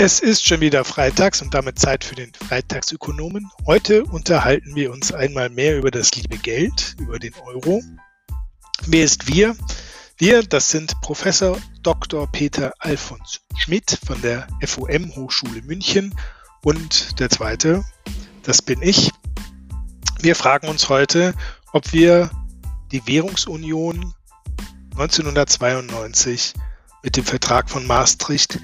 Es ist schon wieder Freitags und damit Zeit für den Freitagsökonomen. Heute unterhalten wir uns einmal mehr über das liebe Geld, über den Euro. Wer ist wir? Wir, das sind Professor Dr. Peter Alfons Schmidt von der FOM Hochschule München und der zweite, das bin ich. Wir fragen uns heute, ob wir die Währungsunion 1992 mit dem Vertrag von Maastricht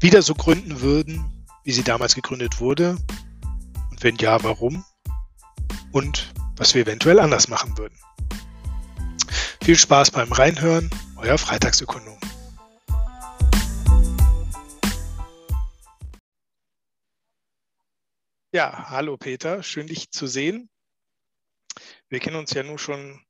wieder so gründen würden, wie sie damals gegründet wurde? Und wenn ja, warum? Und was wir eventuell anders machen würden. Viel Spaß beim Reinhören, euer Freitagsökonom. Ja, hallo Peter, schön dich zu sehen. Wir kennen uns ja nun schon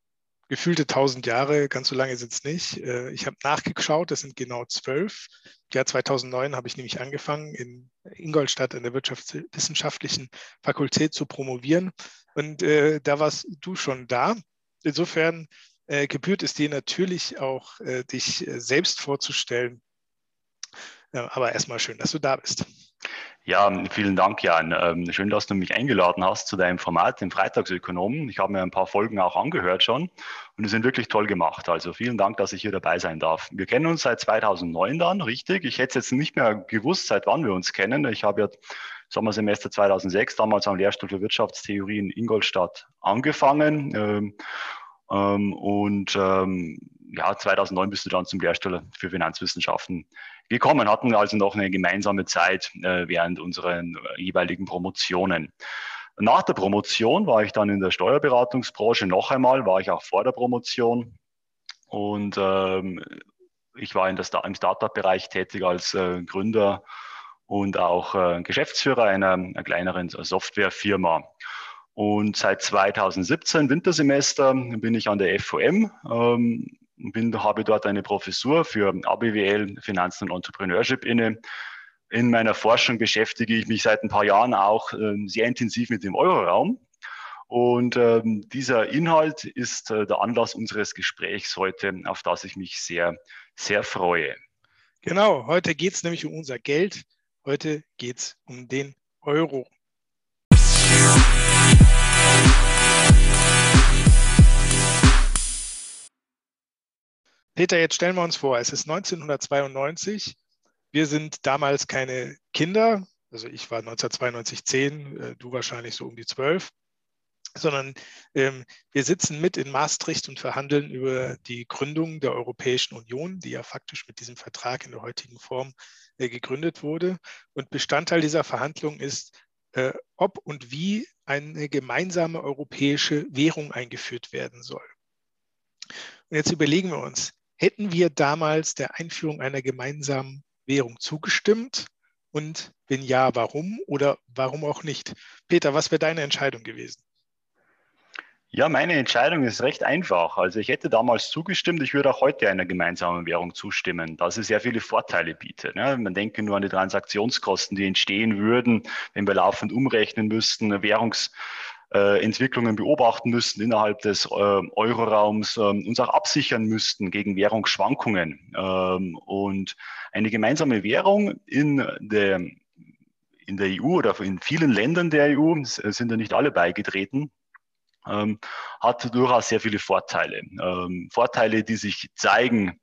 gefühlte tausend Jahre, ganz so lange sind es nicht. Äh, ich habe nachgeschaut, das sind genau zwölf. Jahr 2009 habe ich nämlich angefangen, in Ingolstadt an der Wirtschaftswissenschaftlichen Fakultät zu promovieren. Und äh, da warst du schon da. Insofern äh, gebührt es dir natürlich auch, äh, dich äh, selbst vorzustellen. aber erstmal schön, dass du da bist. Ja, vielen Dank, Jan. Ähm, schön, dass du mich eingeladen hast zu deinem Format, den Freitagsökonomen. Ich habe mir ein paar Folgen auch angehört schon und die sind wirklich toll gemacht. Also vielen Dank, dass ich hier dabei sein darf. Wir kennen uns seit 2009 dann, richtig? Ich hätte jetzt nicht mehr gewusst, seit wann wir uns kennen. Ich habe ja Sommersemester 2006 damals am Lehrstuhl für Wirtschaftstheorie in Ingolstadt angefangen. Ähm, ähm, und ja, 2009 bist du dann zum Lehrstuhl für Finanzwissenschaften gekommen, hatten also noch eine gemeinsame Zeit äh, während unserer äh, jeweiligen Promotionen. Nach der Promotion war ich dann in der Steuerberatungsbranche noch einmal, war ich auch vor der Promotion und ähm, ich war in der Sta im Startup-Bereich tätig als äh, Gründer und auch äh, Geschäftsführer einer, einer kleineren Softwarefirma. Und seit 2017, Wintersemester, bin ich an der FOM ähm, bin, habe dort eine Professur für ABWL, Finanzen und Entrepreneurship inne. In meiner Forschung beschäftige ich mich seit ein paar Jahren auch äh, sehr intensiv mit dem Euroraum. Und ähm, dieser Inhalt ist äh, der Anlass unseres Gesprächs heute, auf das ich mich sehr, sehr freue. Genau, heute geht es nämlich um unser Geld. Heute geht es um den Euro. Peter, jetzt stellen wir uns vor, es ist 1992. Wir sind damals keine Kinder, also ich war 1992 10, äh, du wahrscheinlich so um die 12, sondern ähm, wir sitzen mit in Maastricht und verhandeln über die Gründung der Europäischen Union, die ja faktisch mit diesem Vertrag in der heutigen Form äh, gegründet wurde. Und Bestandteil dieser Verhandlung ist, äh, ob und wie eine gemeinsame europäische Währung eingeführt werden soll. Und jetzt überlegen wir uns, Hätten wir damals der Einführung einer gemeinsamen Währung zugestimmt? Und wenn ja, warum oder warum auch nicht? Peter, was wäre deine Entscheidung gewesen? Ja, meine Entscheidung ist recht einfach. Also ich hätte damals zugestimmt, ich würde auch heute einer gemeinsamen Währung zustimmen, da sie sehr viele Vorteile bietet. Ne? Man denke nur an die Transaktionskosten, die entstehen würden, wenn wir laufend umrechnen müssten, Währungs äh, Entwicklungen beobachten müssten innerhalb des äh, Euroraums, äh, uns auch absichern müssten gegen Währungsschwankungen. Ähm, und eine gemeinsame Währung in der, in der EU oder in vielen Ländern der EU, sind ja nicht alle beigetreten, ähm, hat durchaus sehr viele Vorteile. Ähm, Vorteile, die sich zeigen,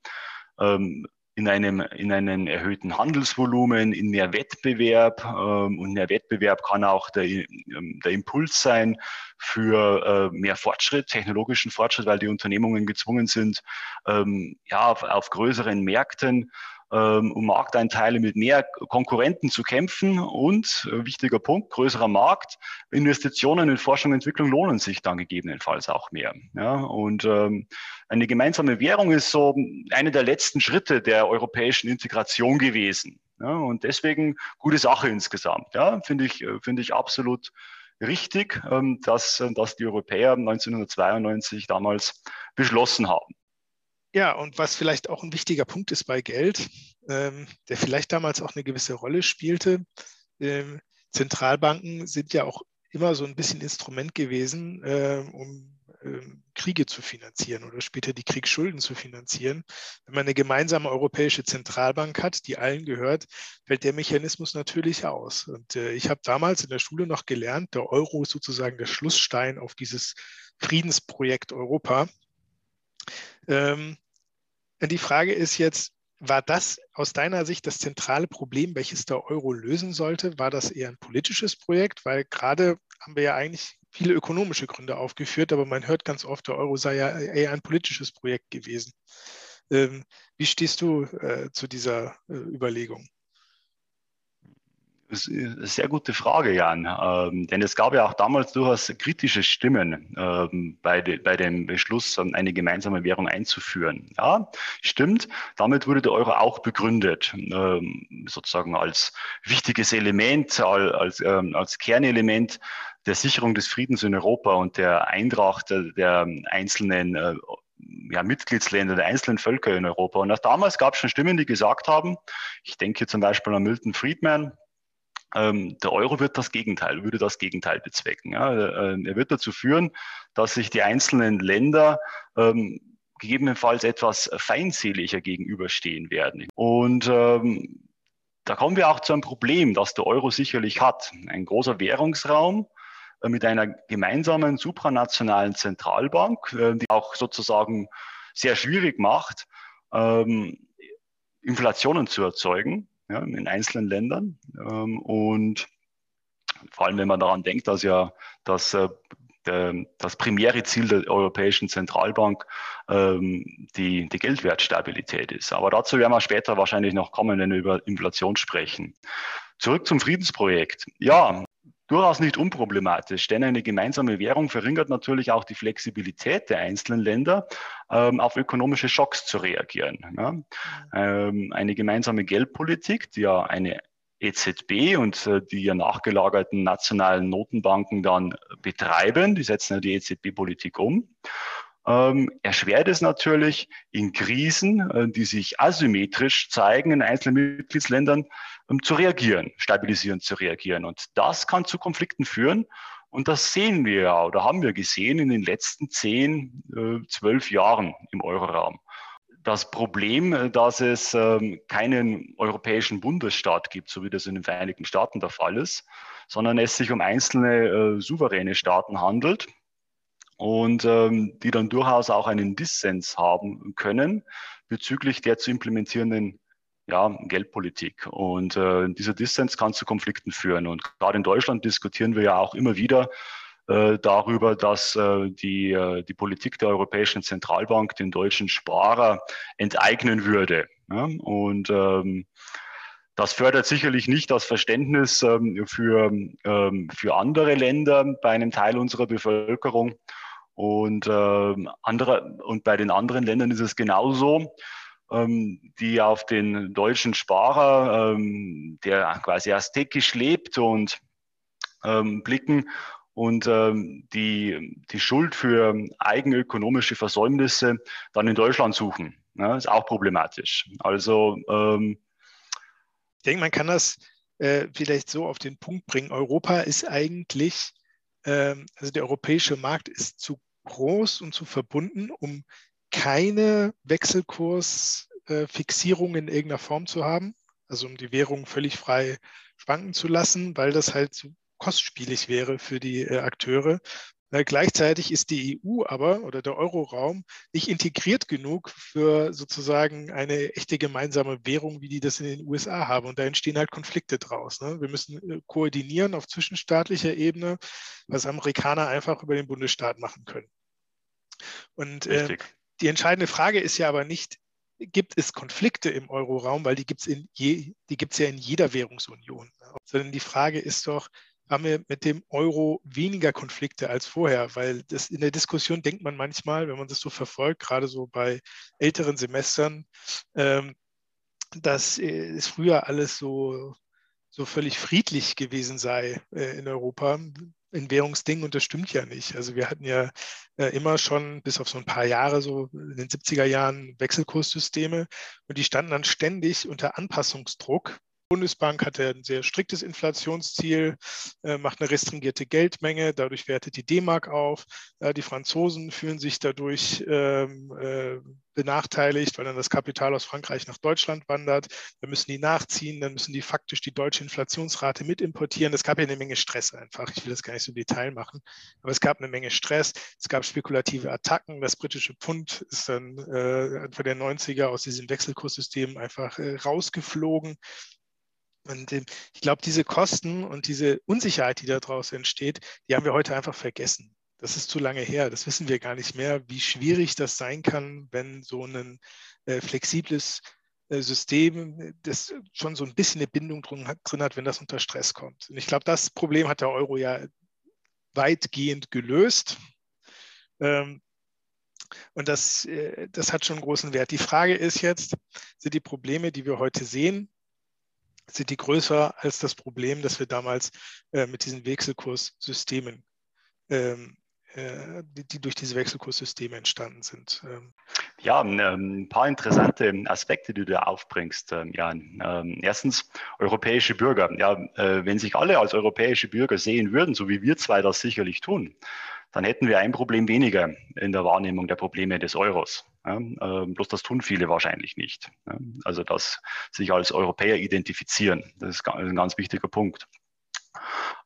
ähm, in einem, in einem erhöhten Handelsvolumen, in mehr Wettbewerb. Ähm, und mehr Wettbewerb kann auch der, ähm, der Impuls sein für äh, mehr Fortschritt, technologischen Fortschritt, weil die Unternehmungen gezwungen sind, ähm, ja, auf, auf größeren Märkten ähm, um Markteinteile mit mehr Konkurrenten zu kämpfen und, äh, wichtiger Punkt, größerer Markt, Investitionen in Forschung und Entwicklung lohnen sich dann gegebenenfalls auch mehr. Ja, und ähm, eine gemeinsame Währung ist so eine der letzten Schritte der europäischen Integration gewesen. Ja, und deswegen gute Sache insgesamt. Ja, finde ich, äh, finde ich absolut richtig, ähm, dass, äh, dass die Europäer 1992 damals beschlossen haben. Ja, und was vielleicht auch ein wichtiger Punkt ist bei Geld, ähm, der vielleicht damals auch eine gewisse Rolle spielte. Ähm, Zentralbanken sind ja auch immer so ein bisschen Instrument gewesen, äh, um ähm, Kriege zu finanzieren oder später die Kriegsschulden zu finanzieren. Wenn man eine gemeinsame europäische Zentralbank hat, die allen gehört, fällt der Mechanismus natürlich aus. Und äh, ich habe damals in der Schule noch gelernt, der Euro ist sozusagen der Schlussstein auf dieses Friedensprojekt Europa. Ähm, die Frage ist jetzt, war das aus deiner Sicht das zentrale Problem, welches der Euro lösen sollte? War das eher ein politisches Projekt? Weil gerade haben wir ja eigentlich viele ökonomische Gründe aufgeführt, aber man hört ganz oft, der Euro sei ja eher ein politisches Projekt gewesen. Ähm, wie stehst du äh, zu dieser äh, Überlegung? Sehr gute Frage, Jan. Ähm, denn es gab ja auch damals durchaus kritische Stimmen ähm, bei, de, bei dem Beschluss, eine gemeinsame Währung einzuführen. Ja, stimmt. Damit wurde der Euro auch begründet, ähm, sozusagen als wichtiges Element, als, ähm, als Kernelement der Sicherung des Friedens in Europa und der Eintracht der, der einzelnen äh, ja, Mitgliedsländer, der einzelnen Völker in Europa. Und auch damals gab es schon Stimmen, die gesagt haben, ich denke zum Beispiel an Milton Friedman, ähm, der Euro wird das Gegenteil, würde das Gegenteil bezwecken. Ja. Äh, er wird dazu führen, dass sich die einzelnen Länder ähm, gegebenenfalls etwas feindseliger gegenüberstehen werden. Und ähm, da kommen wir auch zu einem Problem, das der Euro sicherlich hat. Ein großer Währungsraum äh, mit einer gemeinsamen supranationalen Zentralbank, äh, die auch sozusagen sehr schwierig macht, ähm, Inflationen zu erzeugen ja, in einzelnen Ländern. Ähm, und vor allem, wenn man daran denkt, dass ja das, äh, das primäre Ziel der Europäischen Zentralbank ähm, die, die Geldwertstabilität ist. Aber dazu werden wir später wahrscheinlich noch kommen, wenn wir über Inflation sprechen. Zurück zum Friedensprojekt. Ja, durchaus nicht unproblematisch, denn eine gemeinsame Währung verringert natürlich auch die Flexibilität der einzelnen Länder, ähm, auf ökonomische Schocks zu reagieren. Ja. Ähm, eine gemeinsame Geldpolitik, die ja eine EZB und äh, die ja nachgelagerten nationalen Notenbanken dann betreiben, die setzen ja die EZB-Politik um, ähm, erschwert es natürlich in Krisen, äh, die sich asymmetrisch zeigen in einzelnen Mitgliedsländern, ähm, zu reagieren, stabilisierend zu reagieren. Und das kann zu Konflikten führen. Und das sehen wir ja oder haben wir gesehen in den letzten zehn, äh, zwölf Jahren im Euroraum. Das Problem, äh, dass es ähm, keinen europäischen Bundesstaat gibt, so wie das in den Vereinigten Staaten der Fall ist, sondern es sich um einzelne äh, souveräne Staaten handelt und ähm, die dann durchaus auch einen Dissens haben können bezüglich der zu implementierenden ja, Geldpolitik. Und äh, dieser Dissens kann zu Konflikten führen. Und gerade in Deutschland diskutieren wir ja auch immer wieder äh, darüber, dass äh, die, äh, die Politik der Europäischen Zentralbank den deutschen Sparer enteignen würde. Ja? Und ähm, das fördert sicherlich nicht das Verständnis ähm, für, ähm, für andere Länder bei einem Teil unserer Bevölkerung. Und, ähm, andere, und bei den anderen Ländern ist es genauso ähm, die auf den deutschen Sparer, ähm, der quasi aztekisch lebt und ähm, blicken und ähm, die, die Schuld für eigenökonomische Versäumnisse dann in Deutschland suchen. Ja, ist auch problematisch. Also ähm, ich denke, man kann das äh, vielleicht so auf den Punkt bringen. Europa ist eigentlich, äh, also der europäische Markt ist zu groß und zu verbunden, um keine Wechselkursfixierung in irgendeiner Form zu haben, also um die Währung völlig frei schwanken zu lassen, weil das halt zu kostspielig wäre für die äh, Akteure. gleichzeitig ist die EU aber oder der Euroraum nicht integriert genug für sozusagen eine echte gemeinsame Währung, wie die das in den USA haben. Und da entstehen halt Konflikte draus. Ne? Wir müssen äh, koordinieren auf zwischenstaatlicher Ebene, was Amerikaner einfach über den Bundesstaat machen können. Und äh, die entscheidende Frage ist ja aber nicht, gibt es Konflikte im Euroraum, weil die gibt es je, ja in jeder Währungsunion. Sondern die Frage ist doch, haben wir mit dem Euro weniger Konflikte als vorher? Weil das in der Diskussion denkt man manchmal, wenn man das so verfolgt, gerade so bei älteren Semestern, ähm, dass äh, es früher alles so, so völlig friedlich gewesen sei äh, in Europa in Währungsdingen und das stimmt ja nicht. Also wir hatten ja äh, immer schon bis auf so ein paar Jahre, so in den 70er Jahren, Wechselkurssysteme und die standen dann ständig unter Anpassungsdruck Bundesbank hat ein sehr striktes Inflationsziel, äh, macht eine restringierte Geldmenge, dadurch wertet die D-Mark auf. die Franzosen fühlen sich dadurch ähm, äh, benachteiligt, weil dann das Kapital aus Frankreich nach Deutschland wandert. Dann müssen die nachziehen, dann müssen die faktisch die deutsche Inflationsrate mit importieren. Es gab ja eine Menge Stress einfach. Ich will das gar nicht so im Detail machen, aber es gab eine Menge Stress. Es gab spekulative Attacken. Das britische Pfund ist dann äh, Anfang der 90er aus diesem Wechselkurssystem einfach äh, rausgeflogen. Und äh, ich glaube, diese Kosten und diese Unsicherheit, die daraus entsteht, die haben wir heute einfach vergessen. Das ist zu lange her. Das wissen wir gar nicht mehr, wie schwierig das sein kann, wenn so ein äh, flexibles äh, System, das schon so ein bisschen eine Bindung drin hat, drin hat, wenn das unter Stress kommt. Und ich glaube, das Problem hat der Euro ja weitgehend gelöst. Ähm, und das, äh, das hat schon großen Wert. Die Frage ist jetzt, sind die Probleme, die wir heute sehen, sind die größer als das Problem, das wir damals äh, mit diesen Wechselkurssystemen ähm, äh, die, die, durch diese Wechselkurssysteme entstanden sind. Ähm. Ja, ähm, ein paar interessante Aspekte, die du aufbringst, ähm, Jan. Erstens, europäische Bürger. Ja, äh, wenn sich alle als europäische Bürger sehen würden, so wie wir zwei das sicherlich tun, dann hätten wir ein Problem weniger in der Wahrnehmung der Probleme des Euros. Ja, äh, bloß das tun viele wahrscheinlich nicht. Ja, also dass sich als Europäer identifizieren, das ist ein ganz wichtiger Punkt.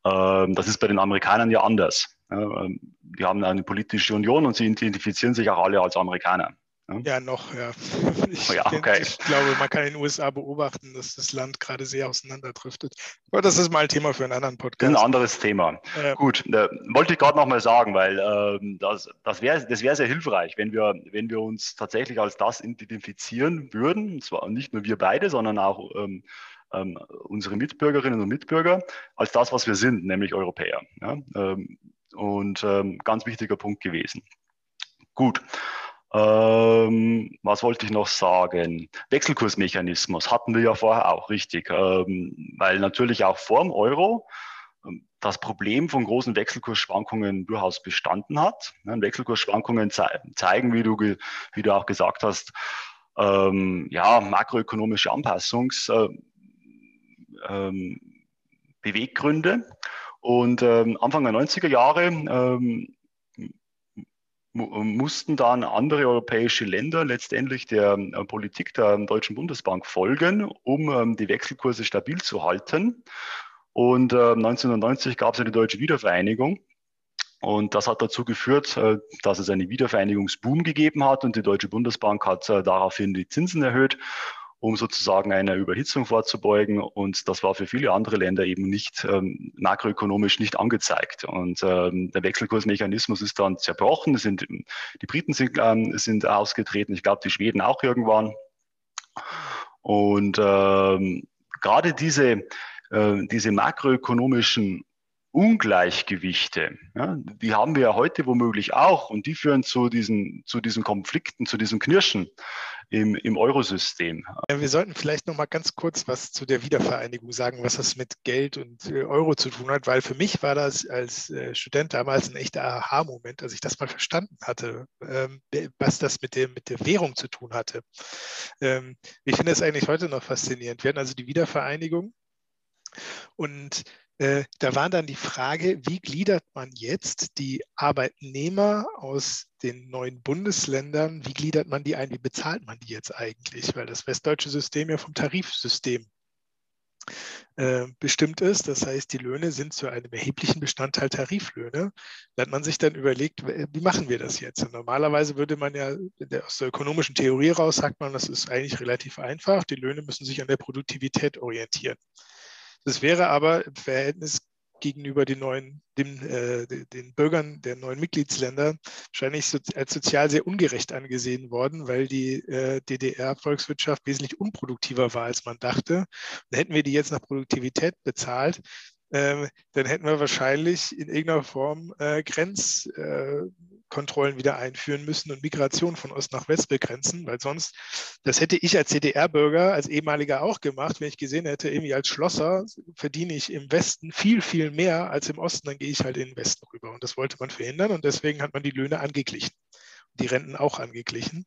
Ähm, das ist bei den Amerikanern ja anders. Ähm, die haben eine politische Union und sie identifizieren sich auch alle als Amerikaner. Ja, noch, ja. Ich, ja okay. ich, glaube, man kann in den USA beobachten, dass das Land gerade sehr auseinanderdriftet. Aber das ist mal ein Thema für einen anderen Podcast. Ein anderes Thema. Äh, Gut, äh, wollte ich gerade nochmal sagen, weil äh, das, das wäre das wär sehr hilfreich, wenn wir, wenn wir uns tatsächlich als das identifizieren würden. Und zwar nicht nur wir beide, sondern auch ähm, ähm, unsere Mitbürgerinnen und Mitbürger als das, was wir sind, nämlich Europäer. Ja? Ähm, und ähm, ganz wichtiger Punkt gewesen. Gut. Ähm, was wollte ich noch sagen? Wechselkursmechanismus hatten wir ja vorher auch, richtig. Ähm, weil natürlich auch vor dem Euro ähm, das Problem von großen Wechselkursschwankungen durchaus bestanden hat. Wechselkursschwankungen ze zeigen, wie du, wie du auch gesagt hast, ähm, ja, makroökonomische Anpassungsbeweggründe. Äh, ähm, und ähm, Anfang der 90er Jahre ähm, mussten dann andere europäische Länder letztendlich der äh, Politik der Deutschen Bundesbank folgen, um ähm, die Wechselkurse stabil zu halten. Und äh, 1990 gab es eine deutsche Wiedervereinigung. Und das hat dazu geführt, äh, dass es einen Wiedervereinigungsboom gegeben hat und die Deutsche Bundesbank hat äh, daraufhin die Zinsen erhöht um sozusagen einer Überhitzung vorzubeugen. Und das war für viele andere Länder eben nicht ähm, makroökonomisch nicht angezeigt. Und ähm, der Wechselkursmechanismus ist dann zerbrochen. Sind, die Briten sind, ähm, sind ausgetreten, ich glaube die Schweden auch irgendwann. Und ähm, gerade diese, äh, diese makroökonomischen Ungleichgewichte, ja, die haben wir ja heute womöglich auch und die führen zu diesen, zu diesen Konflikten, zu diesem Knirschen im, im Eurosystem. Wir sollten vielleicht noch mal ganz kurz was zu der Wiedervereinigung sagen, was das mit Geld und äh, Euro zu tun hat, weil für mich war das als äh, Student damals ein echter Aha-Moment, als ich das mal verstanden hatte, ähm, was das mit, dem, mit der Währung zu tun hatte. Ähm, ich finde das eigentlich heute noch faszinierend. Wir hatten also die Wiedervereinigung und äh, da war dann die Frage, wie gliedert man jetzt die Arbeitnehmer aus den neuen Bundesländern, wie gliedert man die ein, wie bezahlt man die jetzt eigentlich? Weil das westdeutsche System ja vom Tarifsystem äh, bestimmt ist. Das heißt, die Löhne sind zu einem erheblichen Bestandteil Tariflöhne. Da hat man sich dann überlegt, wie machen wir das jetzt? Und normalerweise würde man ja aus der ökonomischen Theorie raus sagt man, das ist eigentlich relativ einfach. Die Löhne müssen sich an der Produktivität orientieren. Das wäre aber im Verhältnis gegenüber den neuen, dem, äh, den Bürgern der neuen Mitgliedsländer wahrscheinlich so, als sozial sehr ungerecht angesehen worden, weil die äh, DDR-Volkswirtschaft wesentlich unproduktiver war, als man dachte. Und hätten wir die jetzt nach Produktivität bezahlt, äh, dann hätten wir wahrscheinlich in irgendeiner Form äh, Grenz, äh, Kontrollen wieder einführen müssen und Migration von Ost nach West begrenzen, weil sonst, das hätte ich als CDR-Bürger, als ehemaliger auch gemacht, wenn ich gesehen hätte, irgendwie als Schlosser verdiene ich im Westen viel, viel mehr als im Osten, dann gehe ich halt in den Westen rüber. Und das wollte man verhindern und deswegen hat man die Löhne angeglichen, die Renten auch angeglichen.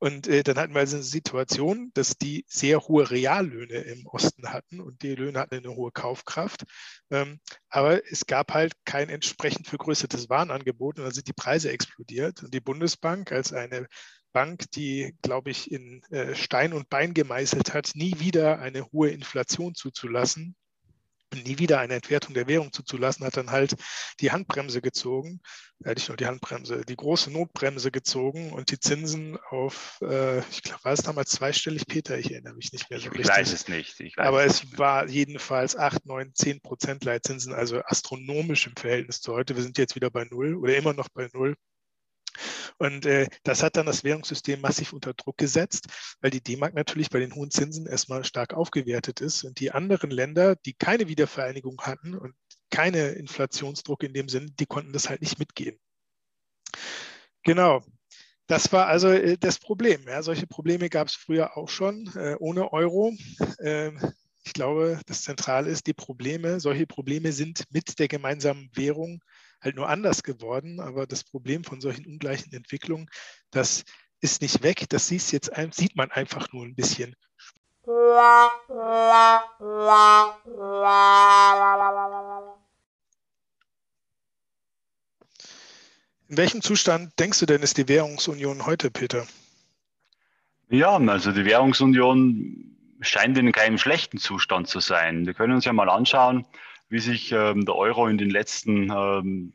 Und äh, dann hatten wir also eine Situation, dass die sehr hohe Reallöhne im Osten hatten und die Löhne hatten eine hohe Kaufkraft. Ähm, aber es gab halt kein entsprechend vergrößertes Warenangebot und dann sind die Preise explodiert. Und die Bundesbank als eine Bank, die, glaube ich, in äh, Stein und Bein gemeißelt hat, nie wieder eine hohe Inflation zuzulassen, nie wieder eine Entwertung der Währung zuzulassen, hat dann halt die Handbremse gezogen, äh, nicht nur die Handbremse, die große Notbremse gezogen und die Zinsen auf, äh, ich glaube, war es damals zweistellig, Peter, ich erinnere mich nicht mehr so ich richtig. Weiß es nicht. Weiß Aber es nicht. war jedenfalls 8, 9, 10 Prozent Leitzinsen, also astronomisch im Verhältnis zu heute. Wir sind jetzt wieder bei Null oder immer noch bei Null. Und äh, das hat dann das Währungssystem massiv unter Druck gesetzt, weil die D-Mark natürlich bei den hohen Zinsen erstmal stark aufgewertet ist. Und die anderen Länder, die keine Wiedervereinigung hatten und keine Inflationsdruck in dem Sinn, die konnten das halt nicht mitgehen. Genau. Das war also äh, das Problem. Ja, solche Probleme gab es früher auch schon äh, ohne Euro. Äh, ich glaube, das Zentrale ist, die Probleme, solche Probleme sind mit der gemeinsamen Währung halt nur anders geworden. Aber das Problem von solchen ungleichen Entwicklungen, das ist nicht weg. Das sieht, jetzt, sieht man einfach nur ein bisschen. In welchem Zustand denkst du denn, ist die Währungsunion heute, Peter? Ja, also die Währungsunion scheint in keinem schlechten Zustand zu sein. Wir können uns ja mal anschauen, wie sich ähm, der Euro in den letzten ähm,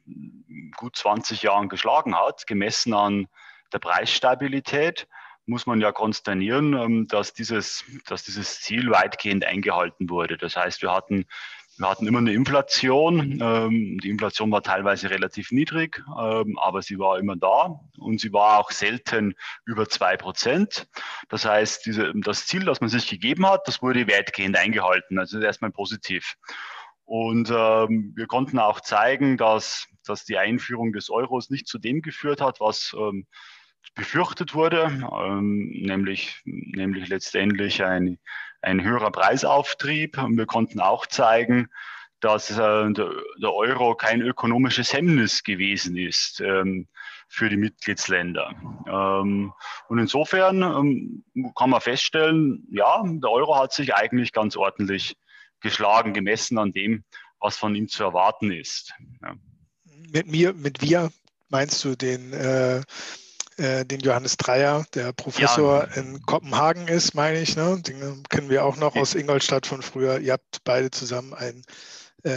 gut 20 Jahren geschlagen hat, gemessen an der Preisstabilität, muss man ja konsternieren, ähm, dass, dieses, dass dieses Ziel weitgehend eingehalten wurde. Das heißt, wir hatten, wir hatten immer eine Inflation. Ähm, die Inflation war teilweise relativ niedrig, ähm, aber sie war immer da und sie war auch selten über zwei Prozent. Das heißt, diese, das Ziel, das man sich gegeben hat, das wurde weitgehend eingehalten. Also erstmal positiv. Und ähm, wir konnten auch zeigen, dass, dass die Einführung des Euros nicht zu dem geführt hat, was ähm, befürchtet wurde, ähm, nämlich, nämlich letztendlich ein, ein höherer Preisauftrieb. Und wir konnten auch zeigen, dass äh, der, der, Euro kein ökonomisches Hemmnis gewesen ist ähm, für die Mitgliedsländer. Ähm, und insofern ähm, kann man feststellen, ja, der Euro hat sich eigentlich ganz ordentlich geschlagen, gemessen an dem, was von ihm zu erwarten ist. Ja. Mit mir, mit wir meinst du den, äh, äh, den Johannes Dreier, der Professor ja. in Kopenhagen ist, meine ich. Ne? Den kennen wir auch noch aus Ingolstadt von früher. Ihr habt beide zusammen ein, äh,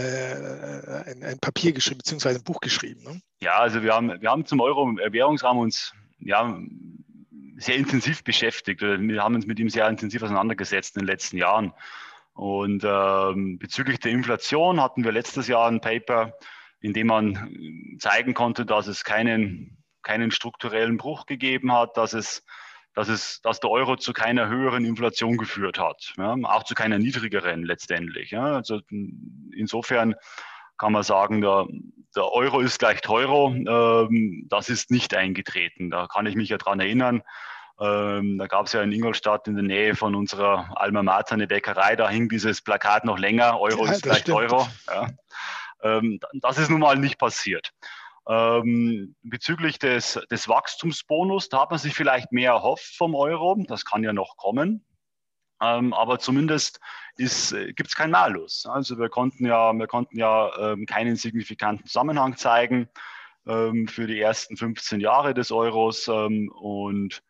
ein, ein, Papier geschrieben, beziehungsweise ein Buch geschrieben. Ne? Ja, also wir haben, wir haben zum Euro-Währungsrahmen uns ja, sehr intensiv beschäftigt. Wir haben uns mit ihm sehr intensiv auseinandergesetzt in den letzten Jahren. Und ähm, bezüglich der Inflation hatten wir letztes Jahr ein Paper, in dem man zeigen konnte, dass es keinen, keinen strukturellen Bruch gegeben hat, dass es dass, es, dass der Euro zu keiner höheren Inflation geführt hat, ja, auch zu keiner niedrigeren letztendlich. Ja. Also insofern kann man sagen, der, der Euro ist gleich Euro. Ähm, das ist nicht eingetreten. Da kann ich mich ja dran erinnern. Ähm, da gab es ja in Ingolstadt in der Nähe von unserer Alma Mater eine Bäckerei, da hing dieses Plakat noch länger, Euro ja, ist gleich stimmt. Euro. Ja. Ähm, das ist nun mal nicht passiert. Ähm, bezüglich des, des Wachstumsbonus, da hat man sich vielleicht mehr erhofft vom Euro, das kann ja noch kommen. Ähm, aber zumindest äh, gibt es keinen Malus. Also wir konnten ja, wir konnten ja ähm, keinen signifikanten Zusammenhang zeigen ähm, für die ersten 15 Jahre des Euros ähm, und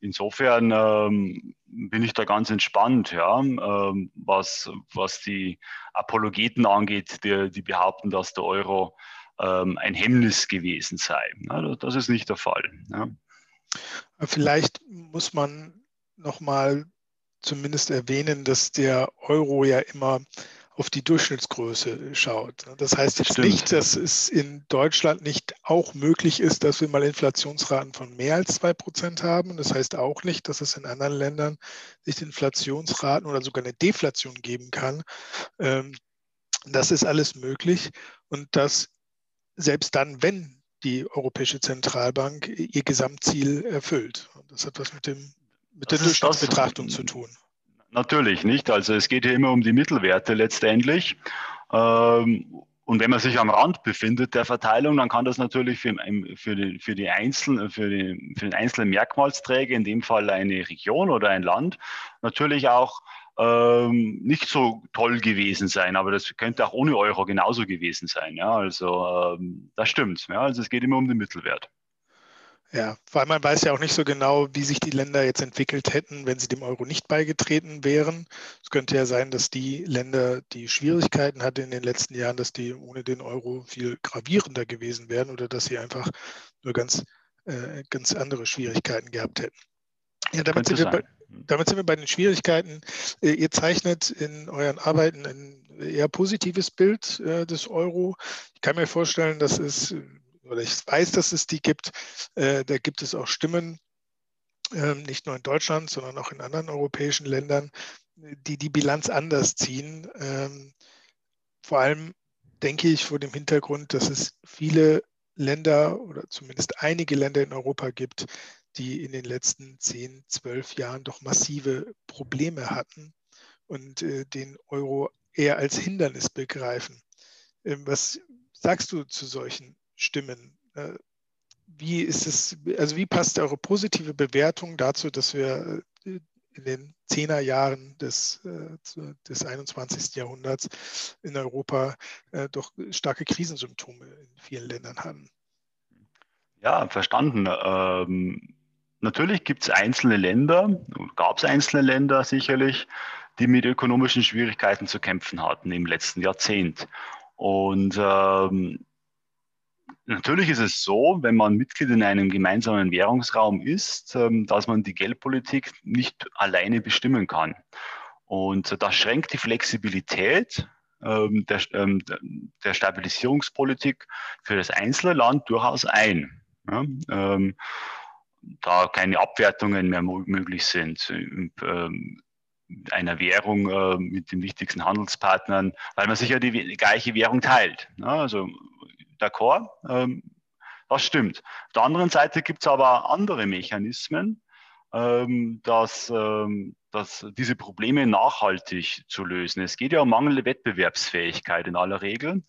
insofern ähm, bin ich da ganz entspannt, ja, ähm, was, was die Apologeten angeht, die, die behaupten, dass der Euro ähm, ein Hemmnis gewesen sei. Ja, das ist nicht der Fall. Ja. Vielleicht muss man nochmal zumindest erwähnen, dass der Euro ja immer auf die Durchschnittsgröße schaut. Das heißt jetzt Stimmt. nicht, dass es in Deutschland nicht auch möglich ist, dass wir mal Inflationsraten von mehr als zwei Prozent haben. Das heißt auch nicht, dass es in anderen Ländern nicht Inflationsraten oder sogar eine Deflation geben kann. Ähm, das ist alles möglich und das selbst dann, wenn die Europäische Zentralbank ihr Gesamtziel erfüllt. Das hat was mit, dem, mit der Durchschnittsbetrachtung zu tun. Natürlich nicht. Also es geht hier immer um die Mittelwerte letztendlich. Ähm, und wenn man sich am Rand befindet der Verteilung, dann kann das natürlich für, für, die, für, die einzelnen, für, die, für den einzelnen Merkmalsträger, in dem Fall eine Region oder ein Land, natürlich auch ähm, nicht so toll gewesen sein. Aber das könnte auch ohne Euro genauso gewesen sein. Ja? Also ähm, das stimmt. Ja? Also es geht immer um den Mittelwert. Ja, weil man weiß ja auch nicht so genau, wie sich die Länder jetzt entwickelt hätten, wenn sie dem Euro nicht beigetreten wären. Es könnte ja sein, dass die Länder, die Schwierigkeiten hatten in den letzten Jahren, dass die ohne den Euro viel gravierender gewesen wären oder dass sie einfach nur ganz, äh, ganz andere Schwierigkeiten gehabt hätten. Ja, damit sind, bei, damit sind, wir bei, den Schwierigkeiten. Äh, ihr zeichnet in euren Arbeiten ein eher positives Bild äh, des Euro. Ich kann mir vorstellen, dass es oder ich weiß, dass es die gibt. Äh, da gibt es auch Stimmen, äh, nicht nur in Deutschland, sondern auch in anderen europäischen Ländern, die die Bilanz anders ziehen. Ähm, vor allem denke ich vor dem Hintergrund, dass es viele Länder oder zumindest einige Länder in Europa gibt, die in den letzten 10, 12 Jahren doch massive Probleme hatten und äh, den Euro eher als Hindernis begreifen. Ähm, was sagst du zu solchen Stimmen. Äh, wie ist es, also wie passt eure positive Bewertung dazu, dass wir äh, in den Zehnerjahren des, äh, des 21. Jahrhunderts in Europa doch starke Krisensymptome in vielen Ländern haben? Ja, verstanden. Ähm, natürlich gibt es einzelne Länder, gab es einzelne Länder sicherlich, die mit ökonomischen Schwierigkeiten zu kämpfen hatten im letzten Jahrzehnt. Und ähm, Natürlich ist es so, wenn man Mitglied in einem gemeinsamen Währungsraum ist, ähm, dass man die Geldpolitik nicht alleine bestimmen kann. Und das schränkt die Flexibilität ähm, der, ähm, der Stabilisierungspolitik für das einzelne Land durchaus ein. da keine Abwertungen mehr möglich sind einer Währung äh, mit den wichtigsten Handelspartnern, weil man sich ja die gleiche Währung teilt. Also d'accord, ähm, das stimmt. Auf der anderen Seite gibt es aber andere Mechanismen, ähm, dass, ähm, dass diese Probleme nachhaltig zu lösen. Es geht ja um mangelnde Wettbewerbsfähigkeit in aller Regel.